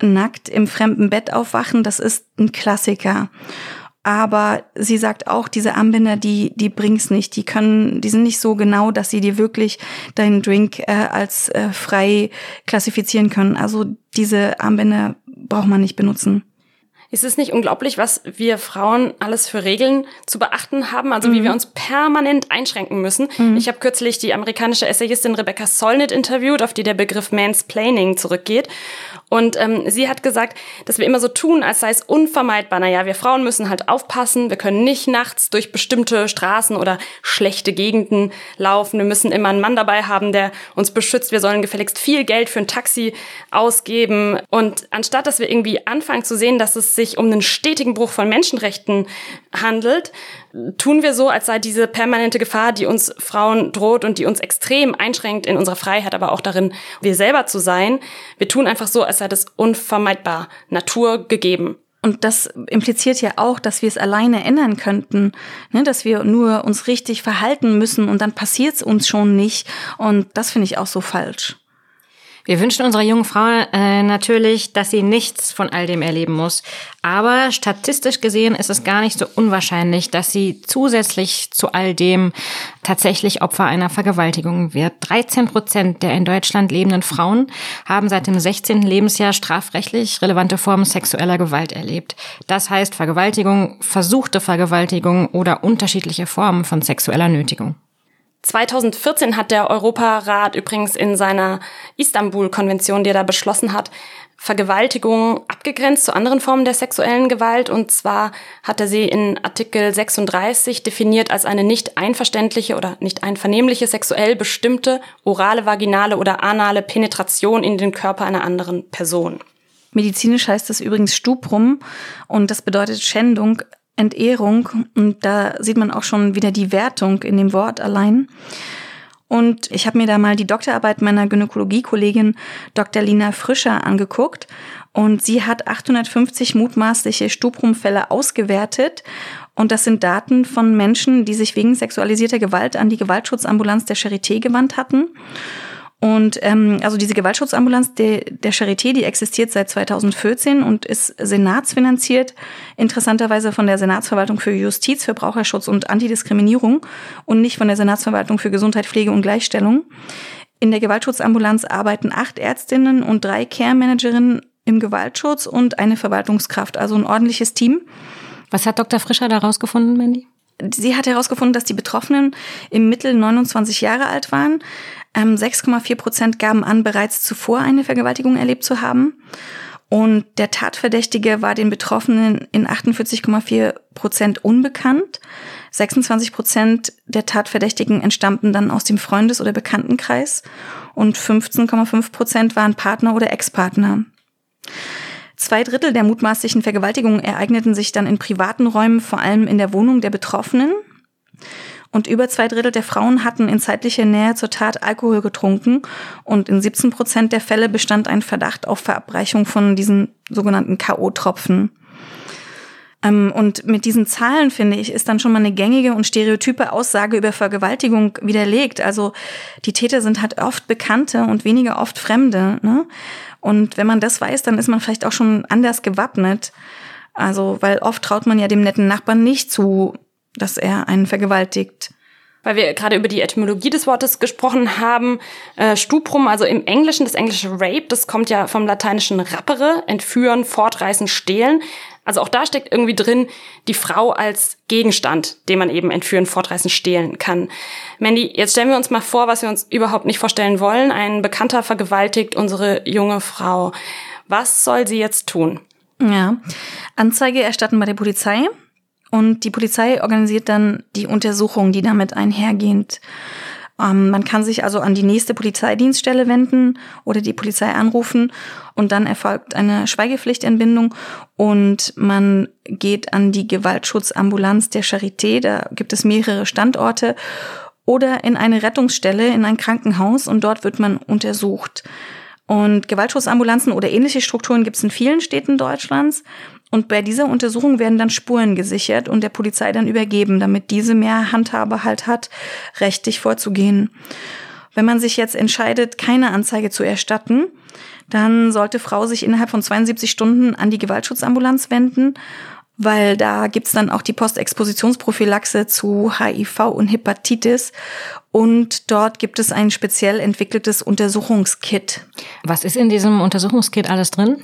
nackt im fremden Bett aufwachen, das ist ein Klassiker. Aber sie sagt auch, diese Armbänder, die, die bringt's nicht. Die können, die sind nicht so genau, dass sie dir wirklich deinen Drink äh, als äh, frei klassifizieren können. Also diese Armbänder braucht man nicht benutzen. Ist es nicht unglaublich, was wir Frauen alles für Regeln zu beachten haben? Also mhm. wie wir uns permanent einschränken müssen. Mhm. Ich habe kürzlich die amerikanische Essayistin Rebecca Solnit interviewt, auf die der Begriff Mansplaining zurückgeht. Und ähm, sie hat gesagt, dass wir immer so tun, als sei es unvermeidbar. Naja, wir Frauen müssen halt aufpassen. Wir können nicht nachts durch bestimmte Straßen oder schlechte Gegenden laufen. Wir müssen immer einen Mann dabei haben, der uns beschützt. Wir sollen gefälligst viel Geld für ein Taxi ausgeben. Und anstatt, dass wir irgendwie anfangen zu sehen, dass es sich um einen stetigen Bruch von Menschenrechten handelt, tun wir so, als sei diese permanente Gefahr, die uns Frauen droht und die uns extrem einschränkt in unserer Freiheit, aber auch darin, wir selber zu sein. Wir tun einfach so, als sei das unvermeidbar, Natur gegeben. Und das impliziert ja auch, dass wir es alleine ändern könnten, ne? dass wir nur uns richtig verhalten müssen und dann passiert es uns schon nicht. Und das finde ich auch so falsch. Wir wünschen unserer jungen Frau äh, natürlich, dass sie nichts von all dem erleben muss. Aber statistisch gesehen ist es gar nicht so unwahrscheinlich, dass sie zusätzlich zu all dem tatsächlich Opfer einer Vergewaltigung wird. 13 Prozent der in Deutschland lebenden Frauen haben seit dem 16. Lebensjahr strafrechtlich relevante Formen sexueller Gewalt erlebt. Das heißt Vergewaltigung, versuchte Vergewaltigung oder unterschiedliche Formen von sexueller Nötigung. 2014 hat der Europarat übrigens in seiner Istanbul-Konvention, die er da beschlossen hat, Vergewaltigung abgegrenzt zu anderen Formen der sexuellen Gewalt. Und zwar hat er sie in Artikel 36 definiert als eine nicht einverständliche oder nicht einvernehmliche sexuell bestimmte orale, vaginale oder anale Penetration in den Körper einer anderen Person. Medizinisch heißt das übrigens Stuprum und das bedeutet Schändung Entehrung. Und da sieht man auch schon wieder die Wertung in dem Wort allein. Und ich habe mir da mal die Doktorarbeit meiner Gynäkologie-Kollegin Dr. Lina Frischer angeguckt. Und sie hat 850 mutmaßliche Stuprumfälle ausgewertet. Und das sind Daten von Menschen, die sich wegen sexualisierter Gewalt an die Gewaltschutzambulanz der Charité gewandt hatten. Und ähm, also diese Gewaltschutzambulanz der, der Charité, die existiert seit 2014 und ist senatsfinanziert, interessanterweise von der Senatsverwaltung für Justiz, Verbraucherschutz und Antidiskriminierung und nicht von der Senatsverwaltung für Gesundheit, Pflege und Gleichstellung. In der Gewaltschutzambulanz arbeiten acht Ärztinnen und drei Care-Managerinnen im Gewaltschutz und eine Verwaltungskraft, also ein ordentliches Team. Was hat Dr. Frischer da rausgefunden, Mandy? Sie hat herausgefunden, dass die Betroffenen im Mittel 29 Jahre alt waren. 6,4 ähm, Prozent gaben an, bereits zuvor eine Vergewaltigung erlebt zu haben. Und der Tatverdächtige war den Betroffenen in 48,4 Prozent unbekannt. 26 Prozent der Tatverdächtigen entstammten dann aus dem Freundes- oder Bekanntenkreis und 15,5 Prozent waren Partner oder Ex-Partner. Zwei Drittel der mutmaßlichen Vergewaltigungen ereigneten sich dann in privaten Räumen, vor allem in der Wohnung der Betroffenen. Und über zwei Drittel der Frauen hatten in zeitlicher Nähe zur Tat Alkohol getrunken. Und in 17 Prozent der Fälle bestand ein Verdacht auf Verabreichung von diesen sogenannten K.O.-Tropfen. Ähm, und mit diesen Zahlen, finde ich, ist dann schon mal eine gängige und stereotype Aussage über Vergewaltigung widerlegt. Also die Täter sind halt oft Bekannte und weniger oft Fremde. Ne? Und wenn man das weiß, dann ist man vielleicht auch schon anders gewappnet. Also, weil oft traut man ja dem netten Nachbarn nicht zu, dass er einen vergewaltigt. Weil wir gerade über die Etymologie des Wortes gesprochen haben. Äh, Stuprum, also im Englischen, das englische Rape, das kommt ja vom lateinischen rappere, entführen, fortreißen, stehlen. Also auch da steckt irgendwie drin die Frau als Gegenstand, den man eben entführen, fortreißen, stehlen kann. Mandy, jetzt stellen wir uns mal vor, was wir uns überhaupt nicht vorstellen wollen. Ein Bekannter vergewaltigt unsere junge Frau. Was soll sie jetzt tun? Ja, Anzeige erstatten bei der Polizei und die Polizei organisiert dann die Untersuchung, die damit einhergehend. Ähm, man kann sich also an die nächste Polizeidienststelle wenden oder die Polizei anrufen und dann erfolgt eine Schweigepflichtentbindung und man geht an die Gewaltschutzambulanz der Charité, da gibt es mehrere Standorte oder in eine Rettungsstelle, in ein Krankenhaus und dort wird man untersucht. Und Gewaltschutzambulanzen oder ähnliche Strukturen gibt es in vielen Städten Deutschlands. Und bei dieser Untersuchung werden dann Spuren gesichert und der Polizei dann übergeben, damit diese mehr Handhabe halt hat, rechtlich vorzugehen. Wenn man sich jetzt entscheidet, keine Anzeige zu erstatten, dann sollte Frau sich innerhalb von 72 Stunden an die Gewaltschutzambulanz wenden weil da gibt's dann auch die Postexpositionsprophylaxe zu HIV und Hepatitis und dort gibt es ein speziell entwickeltes Untersuchungskit. Was ist in diesem Untersuchungskit alles drin?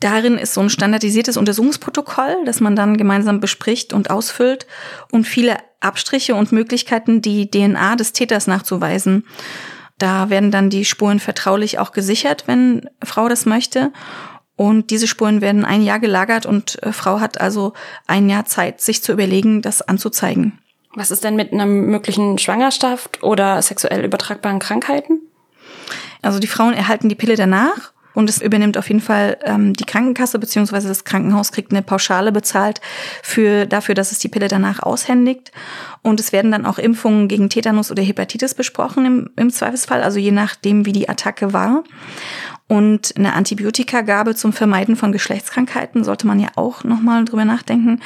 Darin ist so ein standardisiertes Untersuchungsprotokoll, das man dann gemeinsam bespricht und ausfüllt und viele Abstriche und Möglichkeiten, die DNA des Täters nachzuweisen. Da werden dann die Spuren vertraulich auch gesichert, wenn Frau das möchte. Und diese Spuren werden ein Jahr gelagert und äh, Frau hat also ein Jahr Zeit, sich zu überlegen, das anzuzeigen. Was ist denn mit einer möglichen Schwangerschaft oder sexuell übertragbaren Krankheiten? Also die Frauen erhalten die Pille danach und es übernimmt auf jeden Fall ähm, die Krankenkasse beziehungsweise das Krankenhaus kriegt eine Pauschale bezahlt für dafür, dass es die Pille danach aushändigt. Und es werden dann auch Impfungen gegen Tetanus oder Hepatitis besprochen im, im Zweifelsfall, also je nachdem, wie die Attacke war. Und eine Antibiotikagabe zum Vermeiden von Geschlechtskrankheiten sollte man ja auch nochmal drüber nachdenken.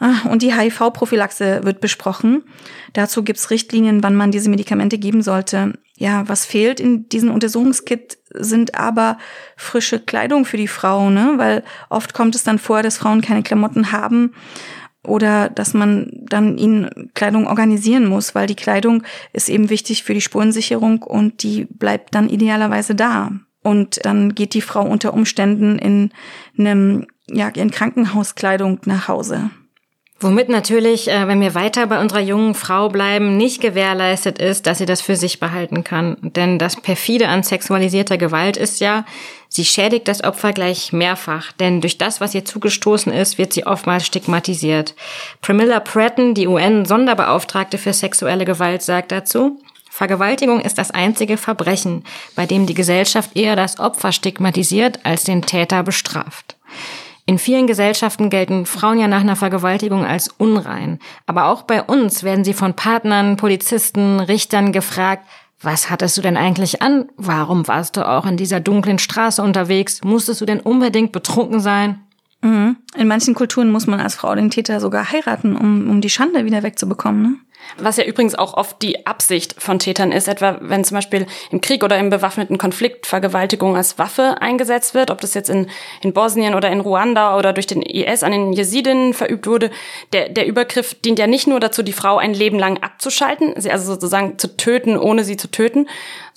Ah, und die HIV-Prophylaxe wird besprochen. Dazu gibt's Richtlinien, wann man diese Medikamente geben sollte. Ja, was fehlt in diesem Untersuchungskit sind aber frische Kleidung für die Frau, ne? Weil oft kommt es dann vor, dass Frauen keine Klamotten haben oder dass man dann ihnen Kleidung organisieren muss, weil die Kleidung ist eben wichtig für die Spurensicherung und die bleibt dann idealerweise da. Und dann geht die Frau unter Umständen in einem, ja, in Krankenhauskleidung nach Hause. Womit natürlich, äh, wenn wir weiter bei unserer jungen Frau bleiben, nicht gewährleistet ist, dass sie das für sich behalten kann. Denn das perfide an sexualisierter Gewalt ist ja, sie schädigt das Opfer gleich mehrfach. Denn durch das, was ihr zugestoßen ist, wird sie oftmals stigmatisiert. Pramila Pratton, die UN-Sonderbeauftragte für sexuelle Gewalt, sagt dazu, Vergewaltigung ist das einzige Verbrechen, bei dem die Gesellschaft eher das Opfer stigmatisiert als den Täter bestraft. In vielen Gesellschaften gelten Frauen ja nach einer Vergewaltigung als unrein. Aber auch bei uns werden sie von Partnern, Polizisten, Richtern gefragt, was hattest du denn eigentlich an? Warum warst du auch in dieser dunklen Straße unterwegs? Musstest du denn unbedingt betrunken sein? Mhm. In manchen Kulturen muss man als Frau den Täter sogar heiraten, um, um die Schande wieder wegzubekommen. Ne? Was ja übrigens auch oft die Absicht von Tätern ist, etwa wenn zum Beispiel im Krieg oder im bewaffneten Konflikt Vergewaltigung als Waffe eingesetzt wird, ob das jetzt in, in Bosnien oder in Ruanda oder durch den IS an den Jesidinnen verübt wurde. Der, der Übergriff dient ja nicht nur dazu, die Frau ein Leben lang abzuschalten, sie also sozusagen zu töten, ohne sie zu töten,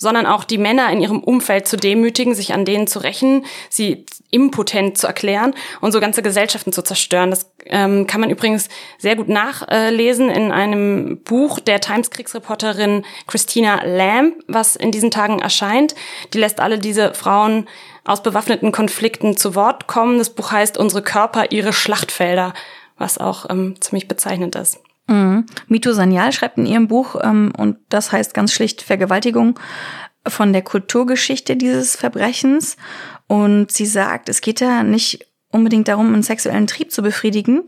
sondern auch die Männer in ihrem Umfeld zu demütigen, sich an denen zu rächen, sie impotent zu erklären und so ganze Gesellschaften zu zerstören. Das ähm, kann man übrigens sehr gut nachlesen in einem Buch der Times-Kriegsreporterin Christina Lamb, was in diesen Tagen erscheint. Die lässt alle diese Frauen aus bewaffneten Konflikten zu Wort kommen. Das Buch heißt Unsere Körper, ihre Schlachtfelder, was auch ähm, ziemlich bezeichnend ist. Mhm. Mito Sanyal schreibt in ihrem Buch, ähm, und das heißt ganz schlicht Vergewaltigung, von der Kulturgeschichte dieses Verbrechens. Und sie sagt, es geht da nicht unbedingt darum, einen sexuellen Trieb zu befriedigen,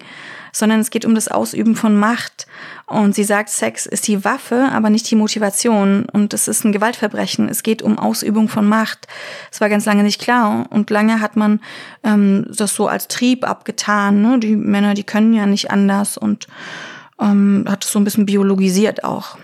sondern es geht um das Ausüben von Macht. Und sie sagt, Sex ist die Waffe, aber nicht die Motivation. Und es ist ein Gewaltverbrechen. Es geht um Ausübung von Macht. Das war ganz lange nicht klar. Und lange hat man ähm, das so als Trieb abgetan. Ne? Die Männer, die können ja nicht anders und ähm, hat es so ein bisschen biologisiert auch.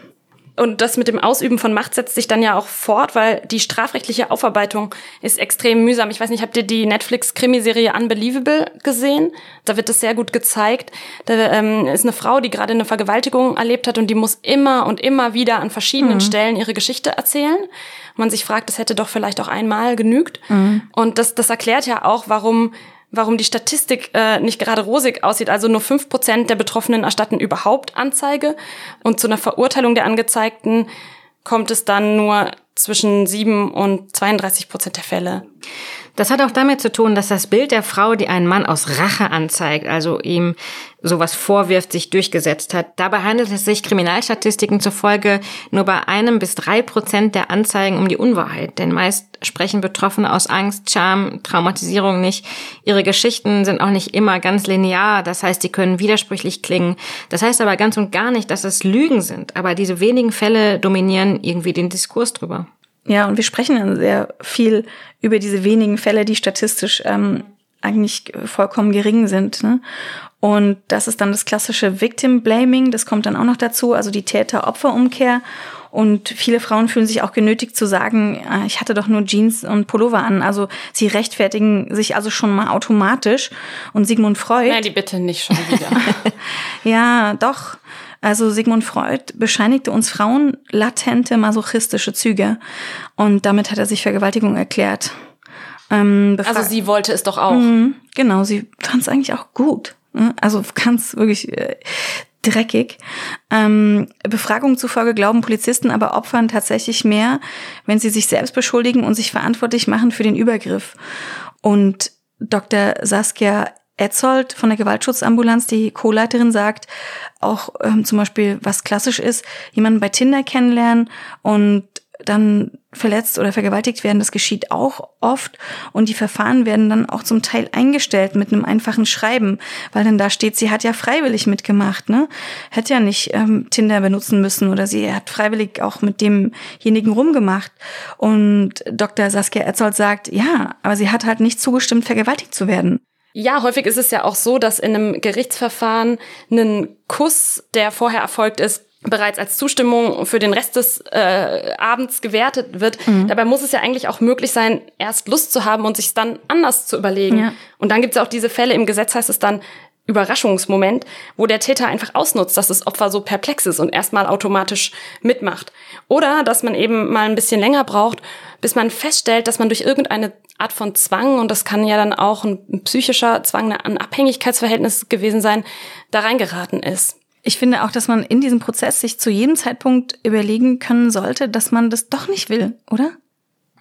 Und das mit dem Ausüben von Macht setzt sich dann ja auch fort, weil die strafrechtliche Aufarbeitung ist extrem mühsam. Ich weiß nicht, habt ihr die Netflix-Krimiserie Unbelievable gesehen? Da wird das sehr gut gezeigt. Da ähm, ist eine Frau, die gerade eine Vergewaltigung erlebt hat und die muss immer und immer wieder an verschiedenen mhm. Stellen ihre Geschichte erzählen. Man sich fragt, das hätte doch vielleicht auch einmal genügt. Mhm. Und das, das erklärt ja auch, warum warum die Statistik äh, nicht gerade rosig aussieht. Also nur fünf Prozent der Betroffenen erstatten überhaupt Anzeige und zu einer Verurteilung der Angezeigten kommt es dann nur zwischen sieben und 32 Prozent der Fälle. Das hat auch damit zu tun, dass das Bild der Frau, die einen Mann aus Rache anzeigt, also ihm sowas vorwirft, sich durchgesetzt hat. Dabei handelt es sich Kriminalstatistiken zufolge nur bei einem bis drei Prozent der Anzeigen um die Unwahrheit. Denn meist sprechen Betroffene aus Angst, Scham, Traumatisierung nicht. Ihre Geschichten sind auch nicht immer ganz linear. Das heißt, sie können widersprüchlich klingen. Das heißt aber ganz und gar nicht, dass es Lügen sind. Aber diese wenigen Fälle dominieren irgendwie den Diskurs drüber. Ja, und wir sprechen dann sehr viel über diese wenigen Fälle, die statistisch ähm, eigentlich vollkommen gering sind. Ne? Und das ist dann das klassische Victim Blaming, das kommt dann auch noch dazu, also die Täter-Opfer-Umkehr. Und viele Frauen fühlen sich auch genötigt zu sagen, ah, ich hatte doch nur Jeans und Pullover an. Also sie rechtfertigen sich also schon mal automatisch. Und Sigmund Freud. Nein, die bitte nicht schon wieder. ja, doch. Also Sigmund Freud bescheinigte uns Frauen latente masochistische Züge. Und damit hat er sich Vergewaltigung erklärt. Ähm, also sie wollte es doch auch. Mhm, genau, sie fand es eigentlich auch gut. Ne? Also ganz wirklich äh, dreckig. Ähm, Befragungen zufolge glauben Polizisten aber Opfern tatsächlich mehr, wenn sie sich selbst beschuldigen und sich verantwortlich machen für den Übergriff. Und Dr. Saskia Etzold von der Gewaltschutzambulanz, die Co-Leiterin, sagt auch ähm, zum Beispiel, was klassisch ist, jemanden bei Tinder kennenlernen und dann verletzt oder vergewaltigt werden, das geschieht auch oft und die Verfahren werden dann auch zum Teil eingestellt mit einem einfachen Schreiben, weil dann da steht, sie hat ja freiwillig mitgemacht, ne? Hätte ja nicht ähm, Tinder benutzen müssen oder sie hat freiwillig auch mit demjenigen rumgemacht und Dr. Saskia Erzold sagt, ja, aber sie hat halt nicht zugestimmt, vergewaltigt zu werden. Ja, häufig ist es ja auch so, dass in einem Gerichtsverfahren ein Kuss, der vorher erfolgt ist, bereits als Zustimmung für den Rest des äh, Abends gewertet wird. Mhm. Dabei muss es ja eigentlich auch möglich sein, erst Lust zu haben und sich dann anders zu überlegen. Ja. Und dann gibt es auch diese Fälle, im Gesetz heißt es dann Überraschungsmoment, wo der Täter einfach ausnutzt, dass das Opfer so perplex ist und erstmal automatisch mitmacht. Oder dass man eben mal ein bisschen länger braucht, bis man feststellt, dass man durch irgendeine Art von Zwang, und das kann ja dann auch ein psychischer Zwang, ein Abhängigkeitsverhältnis gewesen sein, da reingeraten ist. Ich finde auch, dass man in diesem Prozess sich zu jedem Zeitpunkt überlegen können sollte, dass man das doch nicht will, oder?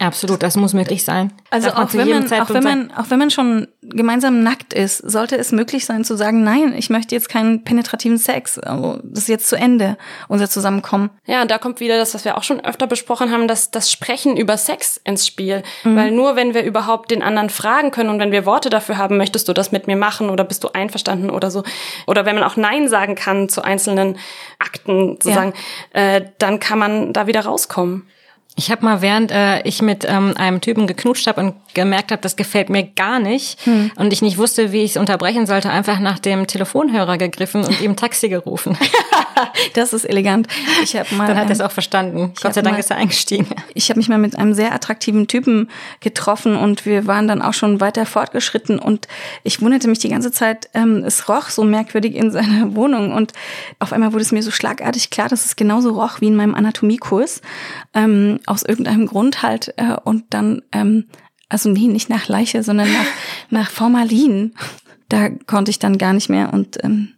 Absolut, das muss möglich sein. Also auch wenn, man, auch wenn man, auch wenn man schon gemeinsam nackt ist, sollte es möglich sein zu sagen, nein, ich möchte jetzt keinen penetrativen Sex. Also das ist jetzt zu Ende, unser Zusammenkommen. Ja, und da kommt wieder das, was wir auch schon öfter besprochen haben, dass das Sprechen über Sex ins Spiel. Mhm. Weil nur wenn wir überhaupt den anderen fragen können und wenn wir Worte dafür haben, möchtest du das mit mir machen oder bist du einverstanden oder so. Oder wenn man auch Nein sagen kann zu einzelnen Akten sozusagen, ja. äh, dann kann man da wieder rauskommen. Ich habe mal, während äh, ich mit ähm, einem Typen geknutscht habe und gemerkt habe, das gefällt mir gar nicht hm. und ich nicht wusste, wie ich es unterbrechen sollte, einfach nach dem Telefonhörer gegriffen und ihm Taxi gerufen. das ist elegant. Ich habe mal Dann hat er es auch verstanden. Gott sei Dank mal, ist er eingestiegen. Ich habe mich mal mit einem sehr attraktiven Typen getroffen und wir waren dann auch schon weiter fortgeschritten und ich wunderte mich die ganze Zeit, ähm, es roch so merkwürdig in seiner Wohnung und auf einmal wurde es mir so schlagartig klar, dass es genauso roch wie in meinem Anatomiekurs. Ähm, aus irgendeinem Grund halt äh, und dann, ähm, also nee, nicht nach Leiche, sondern nach, nach Formalin. Da konnte ich dann gar nicht mehr und ähm,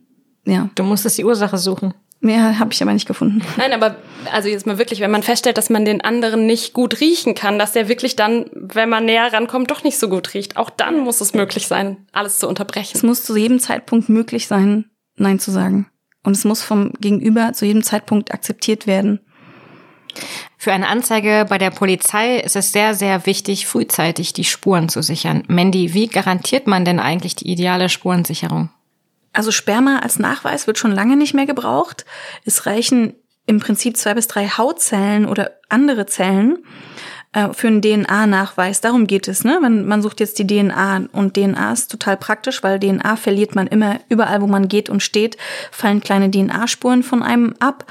ja. Du musstest die Ursache suchen. Mehr habe ich aber nicht gefunden. Nein, aber also jetzt mal wirklich, wenn man feststellt, dass man den anderen nicht gut riechen kann, dass der wirklich dann, wenn man näher rankommt, doch nicht so gut riecht. Auch dann muss es möglich sein, alles zu unterbrechen. Es muss zu jedem Zeitpunkt möglich sein, Nein zu sagen. Und es muss vom Gegenüber zu jedem Zeitpunkt akzeptiert werden. Für eine Anzeige bei der Polizei ist es sehr, sehr wichtig, frühzeitig die Spuren zu sichern. Mandy, wie garantiert man denn eigentlich die ideale Spurensicherung? Also Sperma als Nachweis wird schon lange nicht mehr gebraucht. Es reichen im Prinzip zwei bis drei Hautzellen oder andere Zellen für einen DNA-Nachweis. Darum geht es. Ne? Man, man sucht jetzt die DNA und DNA ist total praktisch, weil DNA verliert man immer überall, wo man geht und steht, fallen kleine DNA-Spuren von einem ab.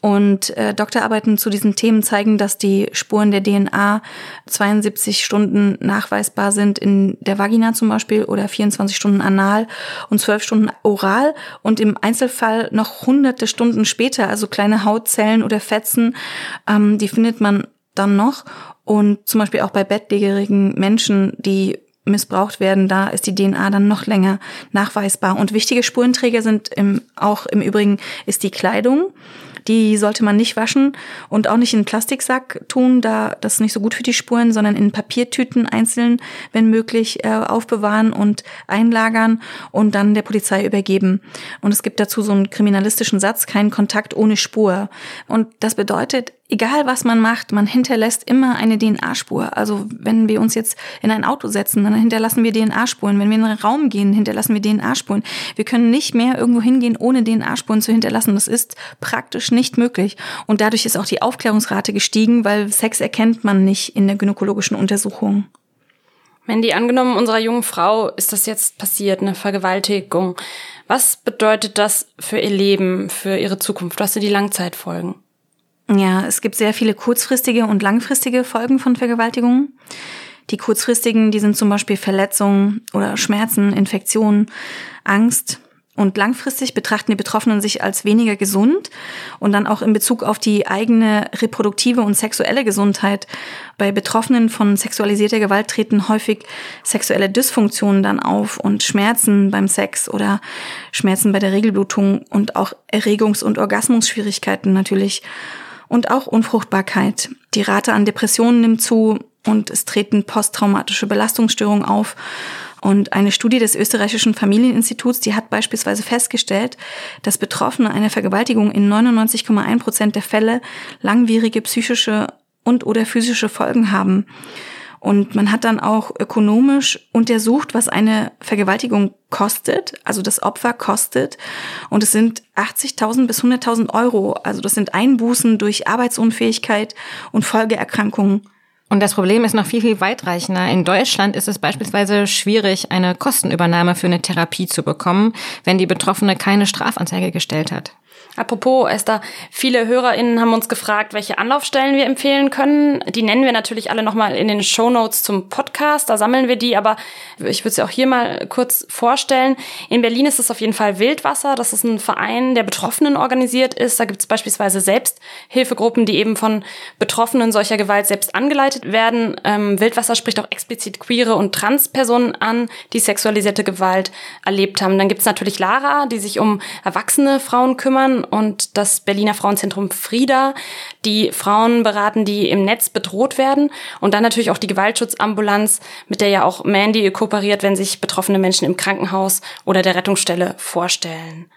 Und äh, Doktorarbeiten zu diesen Themen zeigen, dass die Spuren der DNA 72 Stunden nachweisbar sind in der Vagina zum Beispiel oder 24 Stunden anal und 12 Stunden oral und im Einzelfall noch hunderte Stunden später, also kleine Hautzellen oder Fetzen, ähm, die findet man dann noch. Und zum Beispiel auch bei bettlägerigen Menschen, die missbraucht werden, da ist die DNA dann noch länger nachweisbar. Und wichtige Spurenträger sind im, auch im Übrigen ist die Kleidung. Die sollte man nicht waschen und auch nicht in einen Plastiksack tun, da das ist nicht so gut für die Spuren, sondern in Papiertüten einzeln, wenn möglich, äh, aufbewahren und einlagern und dann der Polizei übergeben. Und es gibt dazu so einen kriminalistischen Satz, kein Kontakt ohne Spur. Und das bedeutet, egal was man macht, man hinterlässt immer eine DNA-Spur. Also wenn wir uns jetzt in ein Auto setzen, dann hinterlassen wir DNA-Spuren. Wenn wir in einen Raum gehen, hinterlassen wir DNA-Spuren. Wir können nicht mehr irgendwo hingehen, ohne DNA-Spuren zu hinterlassen. Das ist praktisch nicht möglich. Und dadurch ist auch die Aufklärungsrate gestiegen, weil Sex erkennt man nicht in der gynäkologischen Untersuchung. Mandy, angenommen, unserer jungen Frau ist das jetzt passiert, eine Vergewaltigung. Was bedeutet das für ihr Leben, für ihre Zukunft? Was sind die Langzeitfolgen? Ja, es gibt sehr viele kurzfristige und langfristige Folgen von Vergewaltigungen. Die kurzfristigen, die sind zum Beispiel Verletzungen oder Schmerzen, Infektionen, Angst. Und langfristig betrachten die Betroffenen sich als weniger gesund und dann auch in Bezug auf die eigene reproduktive und sexuelle Gesundheit. Bei Betroffenen von sexualisierter Gewalt treten häufig sexuelle Dysfunktionen dann auf und Schmerzen beim Sex oder Schmerzen bei der Regelblutung und auch Erregungs- und Orgasmusschwierigkeiten natürlich und auch Unfruchtbarkeit. Die Rate an Depressionen nimmt zu und es treten posttraumatische Belastungsstörungen auf. Und eine Studie des österreichischen Familieninstituts, die hat beispielsweise festgestellt, dass Betroffene einer Vergewaltigung in 99,1 Prozent der Fälle langwierige psychische und oder physische Folgen haben. Und man hat dann auch ökonomisch untersucht, was eine Vergewaltigung kostet, also das Opfer kostet. Und es sind 80.000 bis 100.000 Euro. Also das sind Einbußen durch Arbeitsunfähigkeit und Folgeerkrankungen. Und das Problem ist noch viel, viel weitreichender. In Deutschland ist es beispielsweise schwierig, eine Kostenübernahme für eine Therapie zu bekommen, wenn die Betroffene keine Strafanzeige gestellt hat. Apropos, Esther, viele HörerInnen haben uns gefragt, welche Anlaufstellen wir empfehlen können. Die nennen wir natürlich alle nochmal in den Show Notes zum Podcast. Da sammeln wir die, aber ich würde sie auch hier mal kurz vorstellen. In Berlin ist es auf jeden Fall Wildwasser. Das ist ein Verein, der Betroffenen organisiert ist. Da gibt es beispielsweise Selbsthilfegruppen, die eben von Betroffenen solcher Gewalt selbst angeleitet werden. Ähm, Wildwasser spricht auch explizit queere und Transpersonen an, die sexualisierte Gewalt erlebt haben. Dann gibt es natürlich Lara, die sich um erwachsene Frauen kümmern und das Berliner Frauenzentrum Frieda, die Frauen beraten, die im Netz bedroht werden. Und dann natürlich auch die Gewaltschutzambulanz, mit der ja auch Mandy kooperiert, wenn sich betroffene Menschen im Krankenhaus oder der Rettungsstelle vorstellen.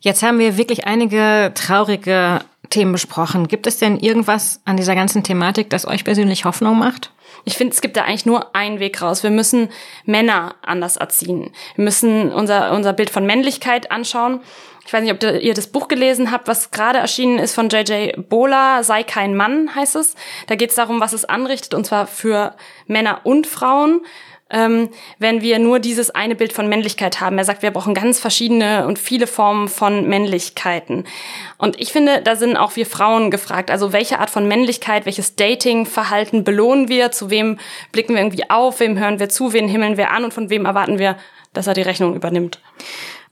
Jetzt haben wir wirklich einige traurige Themen besprochen. Gibt es denn irgendwas an dieser ganzen Thematik, das euch persönlich Hoffnung macht? Ich finde, es gibt da eigentlich nur einen Weg raus. Wir müssen Männer anders erziehen. Wir müssen unser, unser Bild von Männlichkeit anschauen. Ich weiß nicht, ob ihr das Buch gelesen habt, was gerade erschienen ist von J.J. Bola, Sei kein Mann heißt es. Da geht es darum, was es anrichtet, und zwar für Männer und Frauen ähm, wenn wir nur dieses eine Bild von Männlichkeit haben. Er sagt, wir brauchen ganz verschiedene und viele Formen von Männlichkeiten. Und ich finde, da sind auch wir Frauen gefragt. Also welche Art von Männlichkeit, welches Datingverhalten belohnen wir, zu wem blicken wir irgendwie auf, wem hören wir zu, wen himmeln wir an und von wem erwarten wir, dass er die Rechnung übernimmt.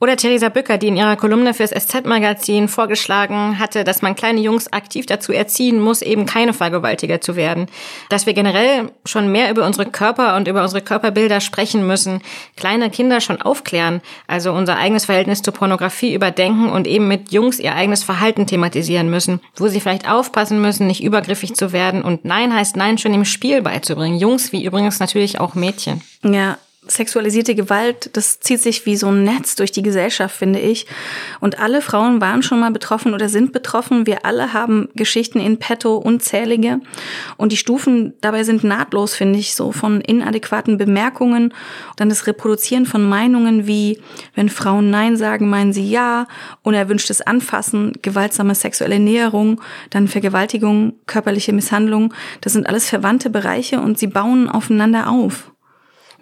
Oder Theresa Bücker, die in ihrer Kolumne fürs SZ-Magazin vorgeschlagen hatte, dass man kleine Jungs aktiv dazu erziehen muss, eben keine Vergewaltiger zu werden. Dass wir generell schon mehr über unsere Körper und über unsere Körperbilder sprechen müssen, kleine Kinder schon aufklären, also unser eigenes Verhältnis zur Pornografie überdenken und eben mit Jungs ihr eigenes Verhalten thematisieren müssen, wo sie vielleicht aufpassen müssen, nicht übergriffig zu werden und Nein heißt Nein schon im Spiel beizubringen. Jungs wie übrigens natürlich auch Mädchen. Ja, sexualisierte Gewalt, das zieht sich wie so ein Netz durch die Gesellschaft, finde ich. Und alle Frauen waren schon mal betroffen oder sind betroffen. Wir alle haben Geschichten in petto, unzählige. Und die Stufen dabei sind nahtlos, finde ich, so von inadäquaten Bemerkungen, dann das Reproduzieren von Meinungen wie, wenn Frauen Nein sagen, meinen sie Ja, unerwünschtes Anfassen, gewaltsame sexuelle Näherung, dann Vergewaltigung, körperliche Misshandlung. Das sind alles verwandte Bereiche und sie bauen aufeinander auf.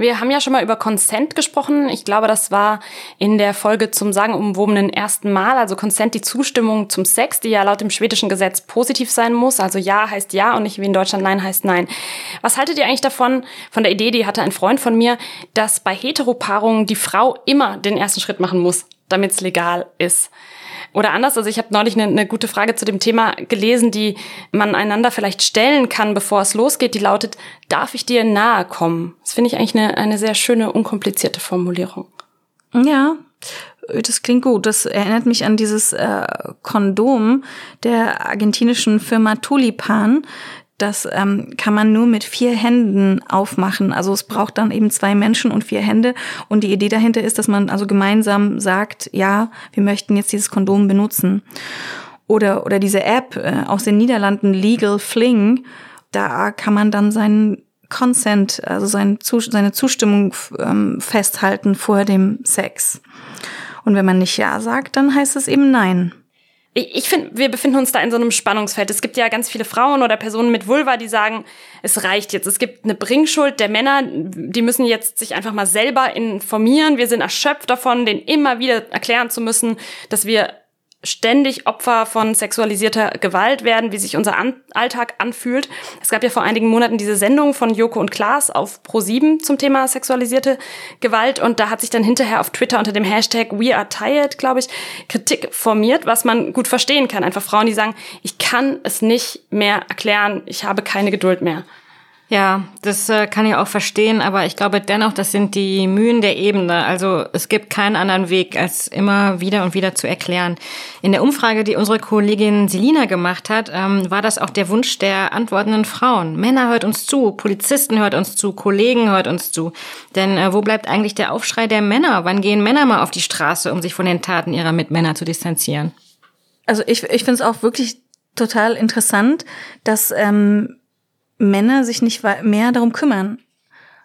Wir haben ja schon mal über Consent gesprochen. Ich glaube, das war in der Folge zum sagenumwobenen ersten Mal. Also Consent, die Zustimmung zum Sex, die ja laut dem schwedischen Gesetz positiv sein muss. Also Ja heißt Ja und nicht wie in Deutschland Nein heißt Nein. Was haltet ihr eigentlich davon, von der Idee, die hatte ein Freund von mir, dass bei Heteropaarungen die Frau immer den ersten Schritt machen muss, damit es legal ist? Oder anders, also ich habe neulich eine, eine gute Frage zu dem Thema gelesen, die man einander vielleicht stellen kann, bevor es losgeht. Die lautet, darf ich dir nahe kommen? Das finde ich eigentlich eine, eine sehr schöne, unkomplizierte Formulierung. Ja, das klingt gut. Das erinnert mich an dieses äh, Kondom der argentinischen Firma Tulipan, das ähm, kann man nur mit vier Händen aufmachen. Also es braucht dann eben zwei Menschen und vier Hände. Und die Idee dahinter ist, dass man also gemeinsam sagt, ja, wir möchten jetzt dieses Kondom benutzen. Oder, oder diese App äh, aus den Niederlanden, Legal Fling, da kann man dann seinen Consent, also sein, seine Zustimmung ähm, festhalten vor dem Sex. Und wenn man nicht Ja sagt, dann heißt es eben Nein ich finde, wir befinden uns da in so einem Spannungsfeld. Es gibt ja ganz viele Frauen oder Personen mit Vulva, die sagen, es reicht jetzt. Es gibt eine Bringschuld der Männer, die müssen jetzt sich einfach mal selber informieren. Wir sind erschöpft davon, denen immer wieder erklären zu müssen, dass wir ständig Opfer von sexualisierter Gewalt werden, wie sich unser An Alltag anfühlt. Es gab ja vor einigen Monaten diese Sendung von Joko und Klaas auf Pro7 zum Thema sexualisierte Gewalt und da hat sich dann hinterher auf Twitter unter dem Hashtag We Are Tired, glaube ich, Kritik formiert, was man gut verstehen kann. Einfach Frauen, die sagen, ich kann es nicht mehr erklären, ich habe keine Geduld mehr. Ja, das äh, kann ich auch verstehen, aber ich glaube dennoch, das sind die Mühen der Ebene. Also es gibt keinen anderen Weg, als immer wieder und wieder zu erklären. In der Umfrage, die unsere Kollegin Selina gemacht hat, ähm, war das auch der Wunsch der antwortenden Frauen. Männer hört uns zu, Polizisten hört uns zu, Kollegen hört uns zu. Denn äh, wo bleibt eigentlich der Aufschrei der Männer? Wann gehen Männer mal auf die Straße, um sich von den Taten ihrer Mitmänner zu distanzieren? Also ich, ich finde es auch wirklich total interessant, dass ähm, Männer sich nicht mehr darum kümmern.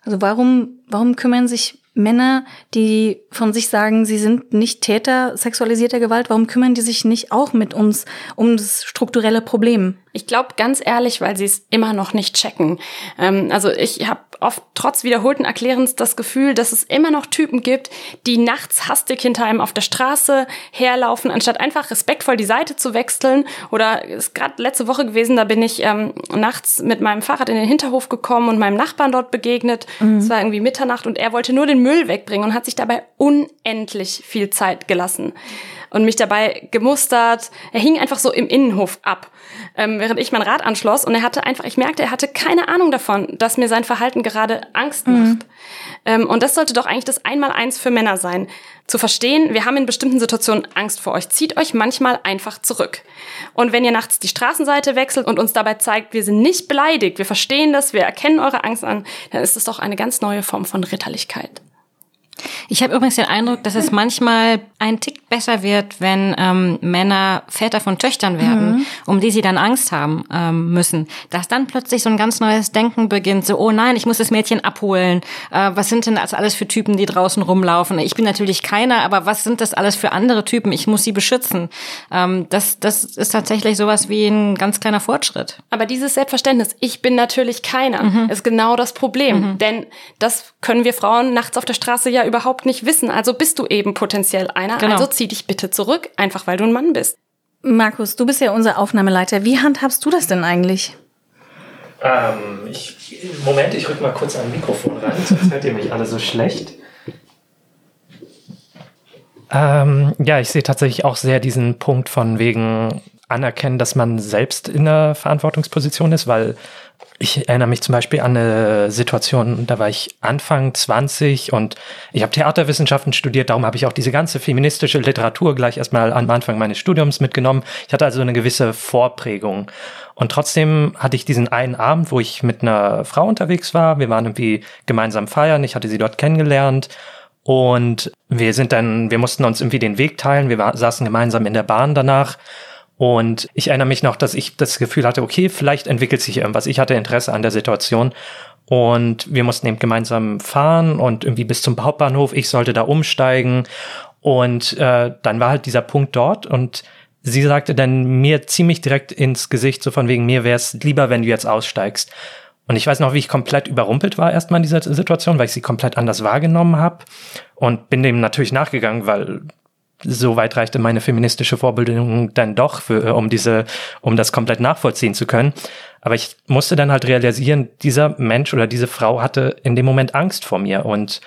Also warum, warum kümmern sich Männer, die von sich sagen, sie sind nicht Täter sexualisierter Gewalt, warum kümmern die sich nicht auch mit uns um das strukturelle Problem? Ich glaube ganz ehrlich, weil sie es immer noch nicht checken. Ähm, also ich habe oft trotz wiederholten Erklärens das Gefühl, dass es immer noch Typen gibt, die nachts hastig hinter einem auf der Straße herlaufen, anstatt einfach respektvoll die Seite zu wechseln. Oder ist gerade letzte Woche gewesen, da bin ich ähm, nachts mit meinem Fahrrad in den Hinterhof gekommen und meinem Nachbarn dort begegnet. Mhm. Es war irgendwie Mitternacht und er wollte nur den Müll wegbringen und hat sich dabei unendlich viel Zeit gelassen und mich dabei gemustert. Er hing einfach so im Innenhof ab, ähm, während ich mein Rad anschloss und er hatte einfach, ich merkte, er hatte keine Ahnung davon, dass mir sein Verhalten gerade Angst mhm. macht. Ähm, und das sollte doch eigentlich das Einmaleins für Männer sein. Zu verstehen, wir haben in bestimmten Situationen Angst vor euch. Zieht euch manchmal einfach zurück. Und wenn ihr nachts die Straßenseite wechselt und uns dabei zeigt, wir sind nicht beleidigt, wir verstehen das, wir erkennen eure Angst an, dann ist es doch eine ganz neue Form von Ritterlichkeit. Ich habe übrigens den Eindruck, dass es manchmal ein Tick besser wird, wenn ähm, Männer Väter von Töchtern werden, mhm. um die sie dann Angst haben ähm, müssen. Dass dann plötzlich so ein ganz neues Denken beginnt. So, oh nein, ich muss das Mädchen abholen. Äh, was sind denn das alles für Typen, die draußen rumlaufen? Ich bin natürlich keiner, aber was sind das alles für andere Typen? Ich muss sie beschützen. Ähm, das, das ist tatsächlich sowas wie ein ganz kleiner Fortschritt. Aber dieses Selbstverständnis, ich bin natürlich keiner, mhm. ist genau das Problem. Mhm. Denn das können wir Frauen nachts auf der Straße ja überhaupt nicht wissen. Also bist du eben potenziell einer. Genau. Also zieh dich bitte zurück, einfach weil du ein Mann bist. Markus, du bist ja unser Aufnahmeleiter. Wie handhabst du das denn eigentlich? Ähm, ich, Moment, ich rück mal kurz ein Mikrofon rein, sonst hört ihr mich alle so schlecht. Ähm, ja, ich sehe tatsächlich auch sehr diesen Punkt von wegen anerkennen, dass man selbst in einer Verantwortungsposition ist, weil Ich erinnere mich zum Beispiel an eine Situation, da war ich Anfang 20 und ich habe Theaterwissenschaften studiert, darum habe ich auch diese ganze feministische Literatur gleich erstmal am Anfang meines Studiums mitgenommen. Ich hatte also eine gewisse Vorprägung. Und trotzdem hatte ich diesen einen Abend, wo ich mit einer Frau unterwegs war. Wir waren irgendwie gemeinsam feiern, ich hatte sie dort kennengelernt. Und wir sind dann, wir mussten uns irgendwie den Weg teilen. Wir war, saßen gemeinsam in der Bahn danach. Und ich erinnere mich noch, dass ich das Gefühl hatte, okay, vielleicht entwickelt sich irgendwas. Ich hatte Interesse an der Situation. Und wir mussten eben gemeinsam fahren und irgendwie bis zum Hauptbahnhof. Ich sollte da umsteigen. Und äh, dann war halt dieser Punkt dort und sie sagte dann mir ziemlich direkt ins Gesicht, so von wegen mir wäre es lieber, wenn du jetzt aussteigst. Und ich weiß noch, wie ich komplett überrumpelt war erstmal in dieser Situation, weil ich sie komplett anders wahrgenommen habe und bin dem natürlich nachgegangen, weil so weit reichte meine feministische Vorbildung dann doch, für, um diese, um das komplett nachvollziehen zu können. Aber ich musste dann halt realisieren, dieser Mensch oder diese Frau hatte in dem Moment Angst vor mir und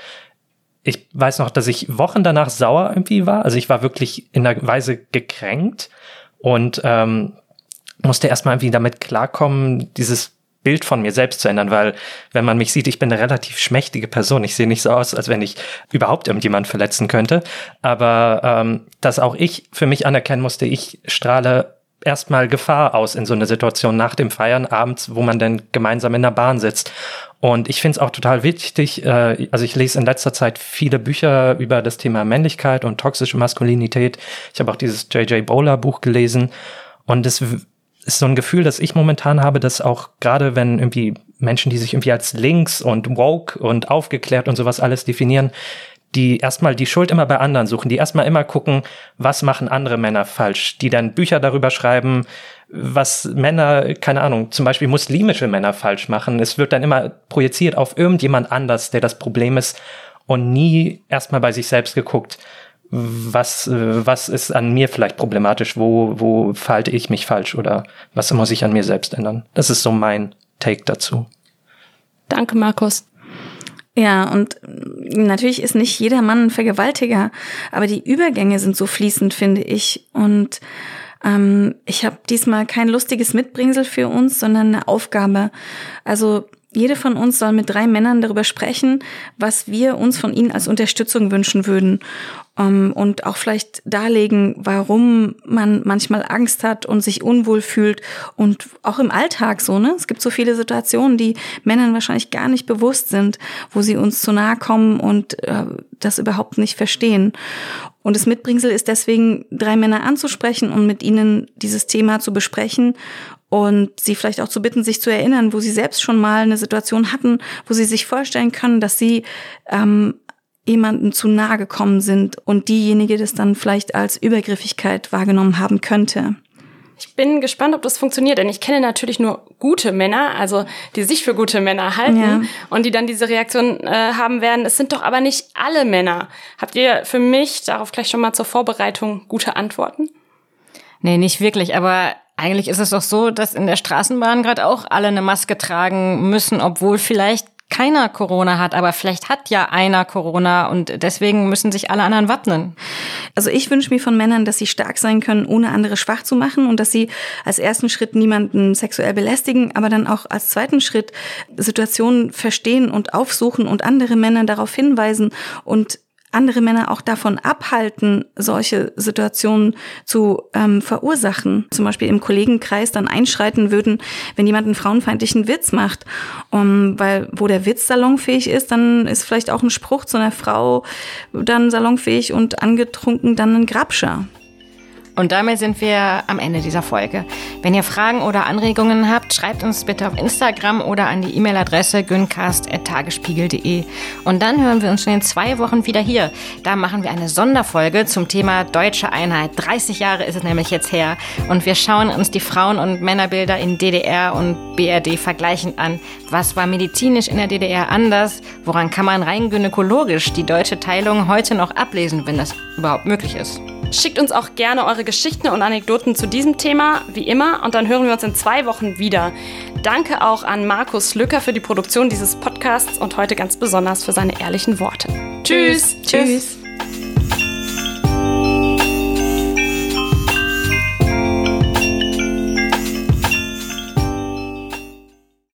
ich weiß noch, dass ich Wochen danach sauer irgendwie war. Also ich war wirklich in einer Weise gekränkt und ähm, musste erstmal irgendwie damit klarkommen, dieses Bild von mir selbst zu ändern, weil wenn man mich sieht, ich bin eine relativ schmächtige Person. Ich sehe nicht so aus, als wenn ich überhaupt irgendjemand verletzen könnte. Aber ähm, dass auch ich für mich anerkennen musste, ich strahle erstmal Gefahr aus in so einer Situation nach dem Feiern abends, wo man dann gemeinsam in der Bahn sitzt. Und ich finde es auch total wichtig, äh, also ich lese in letzter Zeit viele Bücher über das Thema Männlichkeit und toxische Maskulinität. Ich habe auch dieses J.J. Bowler Buch gelesen. Und es ist so ein Gefühl, das ich momentan habe, dass auch gerade wenn irgendwie Menschen, die sich irgendwie als links und woke und aufgeklärt und sowas alles definieren, die erstmal die Schuld immer bei anderen suchen, die erstmal immer gucken, was machen andere Männer falsch, die dann Bücher darüber schreiben, was Männer, keine Ahnung, zum Beispiel muslimische Männer falsch machen. Es wird dann immer projiziert auf irgendjemand anders, der das Problem ist und nie erstmal bei sich selbst geguckt, was, äh, was ist an mir vielleicht problematisch, wo, wo verhalte ich mich falsch oder was muss ich an mir selbst ändern. Das ist so mein Take dazu. Danke, Markus. Ja, und natürlich ist nicht jeder Mann ein Vergewaltiger, aber die Übergänge sind so fließend, finde ich. Und ähm, ich habe diesmal kein lustiges Mitbringsel für uns, sondern eine Aufgabe. Also jede von uns soll mit drei Männern darüber sprechen, was wir uns von ihnen als Unterstützung wünschen würden. Ähm, und auch vielleicht darlegen, warum man manchmal Angst hat und sich unwohl fühlt. Und auch im Alltag so, ne? Es gibt so viele Situationen, die Männern wahrscheinlich gar nicht bewusst sind, wo sie uns zu nahe kommen und äh, das überhaupt nicht verstehen. Und das Mitbringsel ist deswegen, drei Männer anzusprechen und mit ihnen dieses Thema zu besprechen und sie vielleicht auch zu bitten, sich zu erinnern, wo sie selbst schon mal eine Situation hatten, wo sie sich vorstellen können, dass sie ähm, jemanden zu nahe gekommen sind und diejenige das dann vielleicht als Übergriffigkeit wahrgenommen haben könnte. Ich bin gespannt, ob das funktioniert, denn ich kenne natürlich nur gute Männer, also die sich für gute Männer halten ja. und die dann diese Reaktion äh, haben werden. Es sind doch aber nicht alle Männer. Habt ihr für mich darauf gleich schon mal zur Vorbereitung gute Antworten? Nee, nicht wirklich, aber eigentlich ist es doch so, dass in der Straßenbahn gerade auch alle eine Maske tragen müssen, obwohl vielleicht keiner Corona hat, aber vielleicht hat ja einer Corona und deswegen müssen sich alle anderen wappnen. Also ich wünsche mir von Männern, dass sie stark sein können, ohne andere schwach zu machen und dass sie als ersten Schritt niemanden sexuell belästigen, aber dann auch als zweiten Schritt Situationen verstehen und aufsuchen und andere Männer darauf hinweisen und andere Männer auch davon abhalten, solche Situationen zu ähm, verursachen. Zum Beispiel im Kollegenkreis dann einschreiten würden, wenn jemand einen frauenfeindlichen Witz macht. Um, weil wo der Witz salonfähig ist, dann ist vielleicht auch ein Spruch zu einer Frau dann salonfähig und angetrunken dann ein Grabscher. Und damit sind wir am Ende dieser Folge. Wenn ihr Fragen oder Anregungen habt, schreibt uns bitte auf Instagram oder an die E-Mail-Adresse güncast.tagesspiegel.de. Und dann hören wir uns schon in zwei Wochen wieder hier. Da machen wir eine Sonderfolge zum Thema deutsche Einheit. 30 Jahre ist es nämlich jetzt her. Und wir schauen uns die Frauen- und Männerbilder in DDR und BRD vergleichend an. Was war medizinisch in der DDR anders? Woran kann man rein gynäkologisch die deutsche Teilung heute noch ablesen, wenn das überhaupt möglich ist? Schickt uns auch gerne eure Geschichten und Anekdoten zu diesem Thema, wie immer, und dann hören wir uns in zwei Wochen wieder. Danke auch an Markus Lücker für die Produktion dieses Podcasts und heute ganz besonders für seine ehrlichen Worte. Tschüss! Tschüss! Tschüss.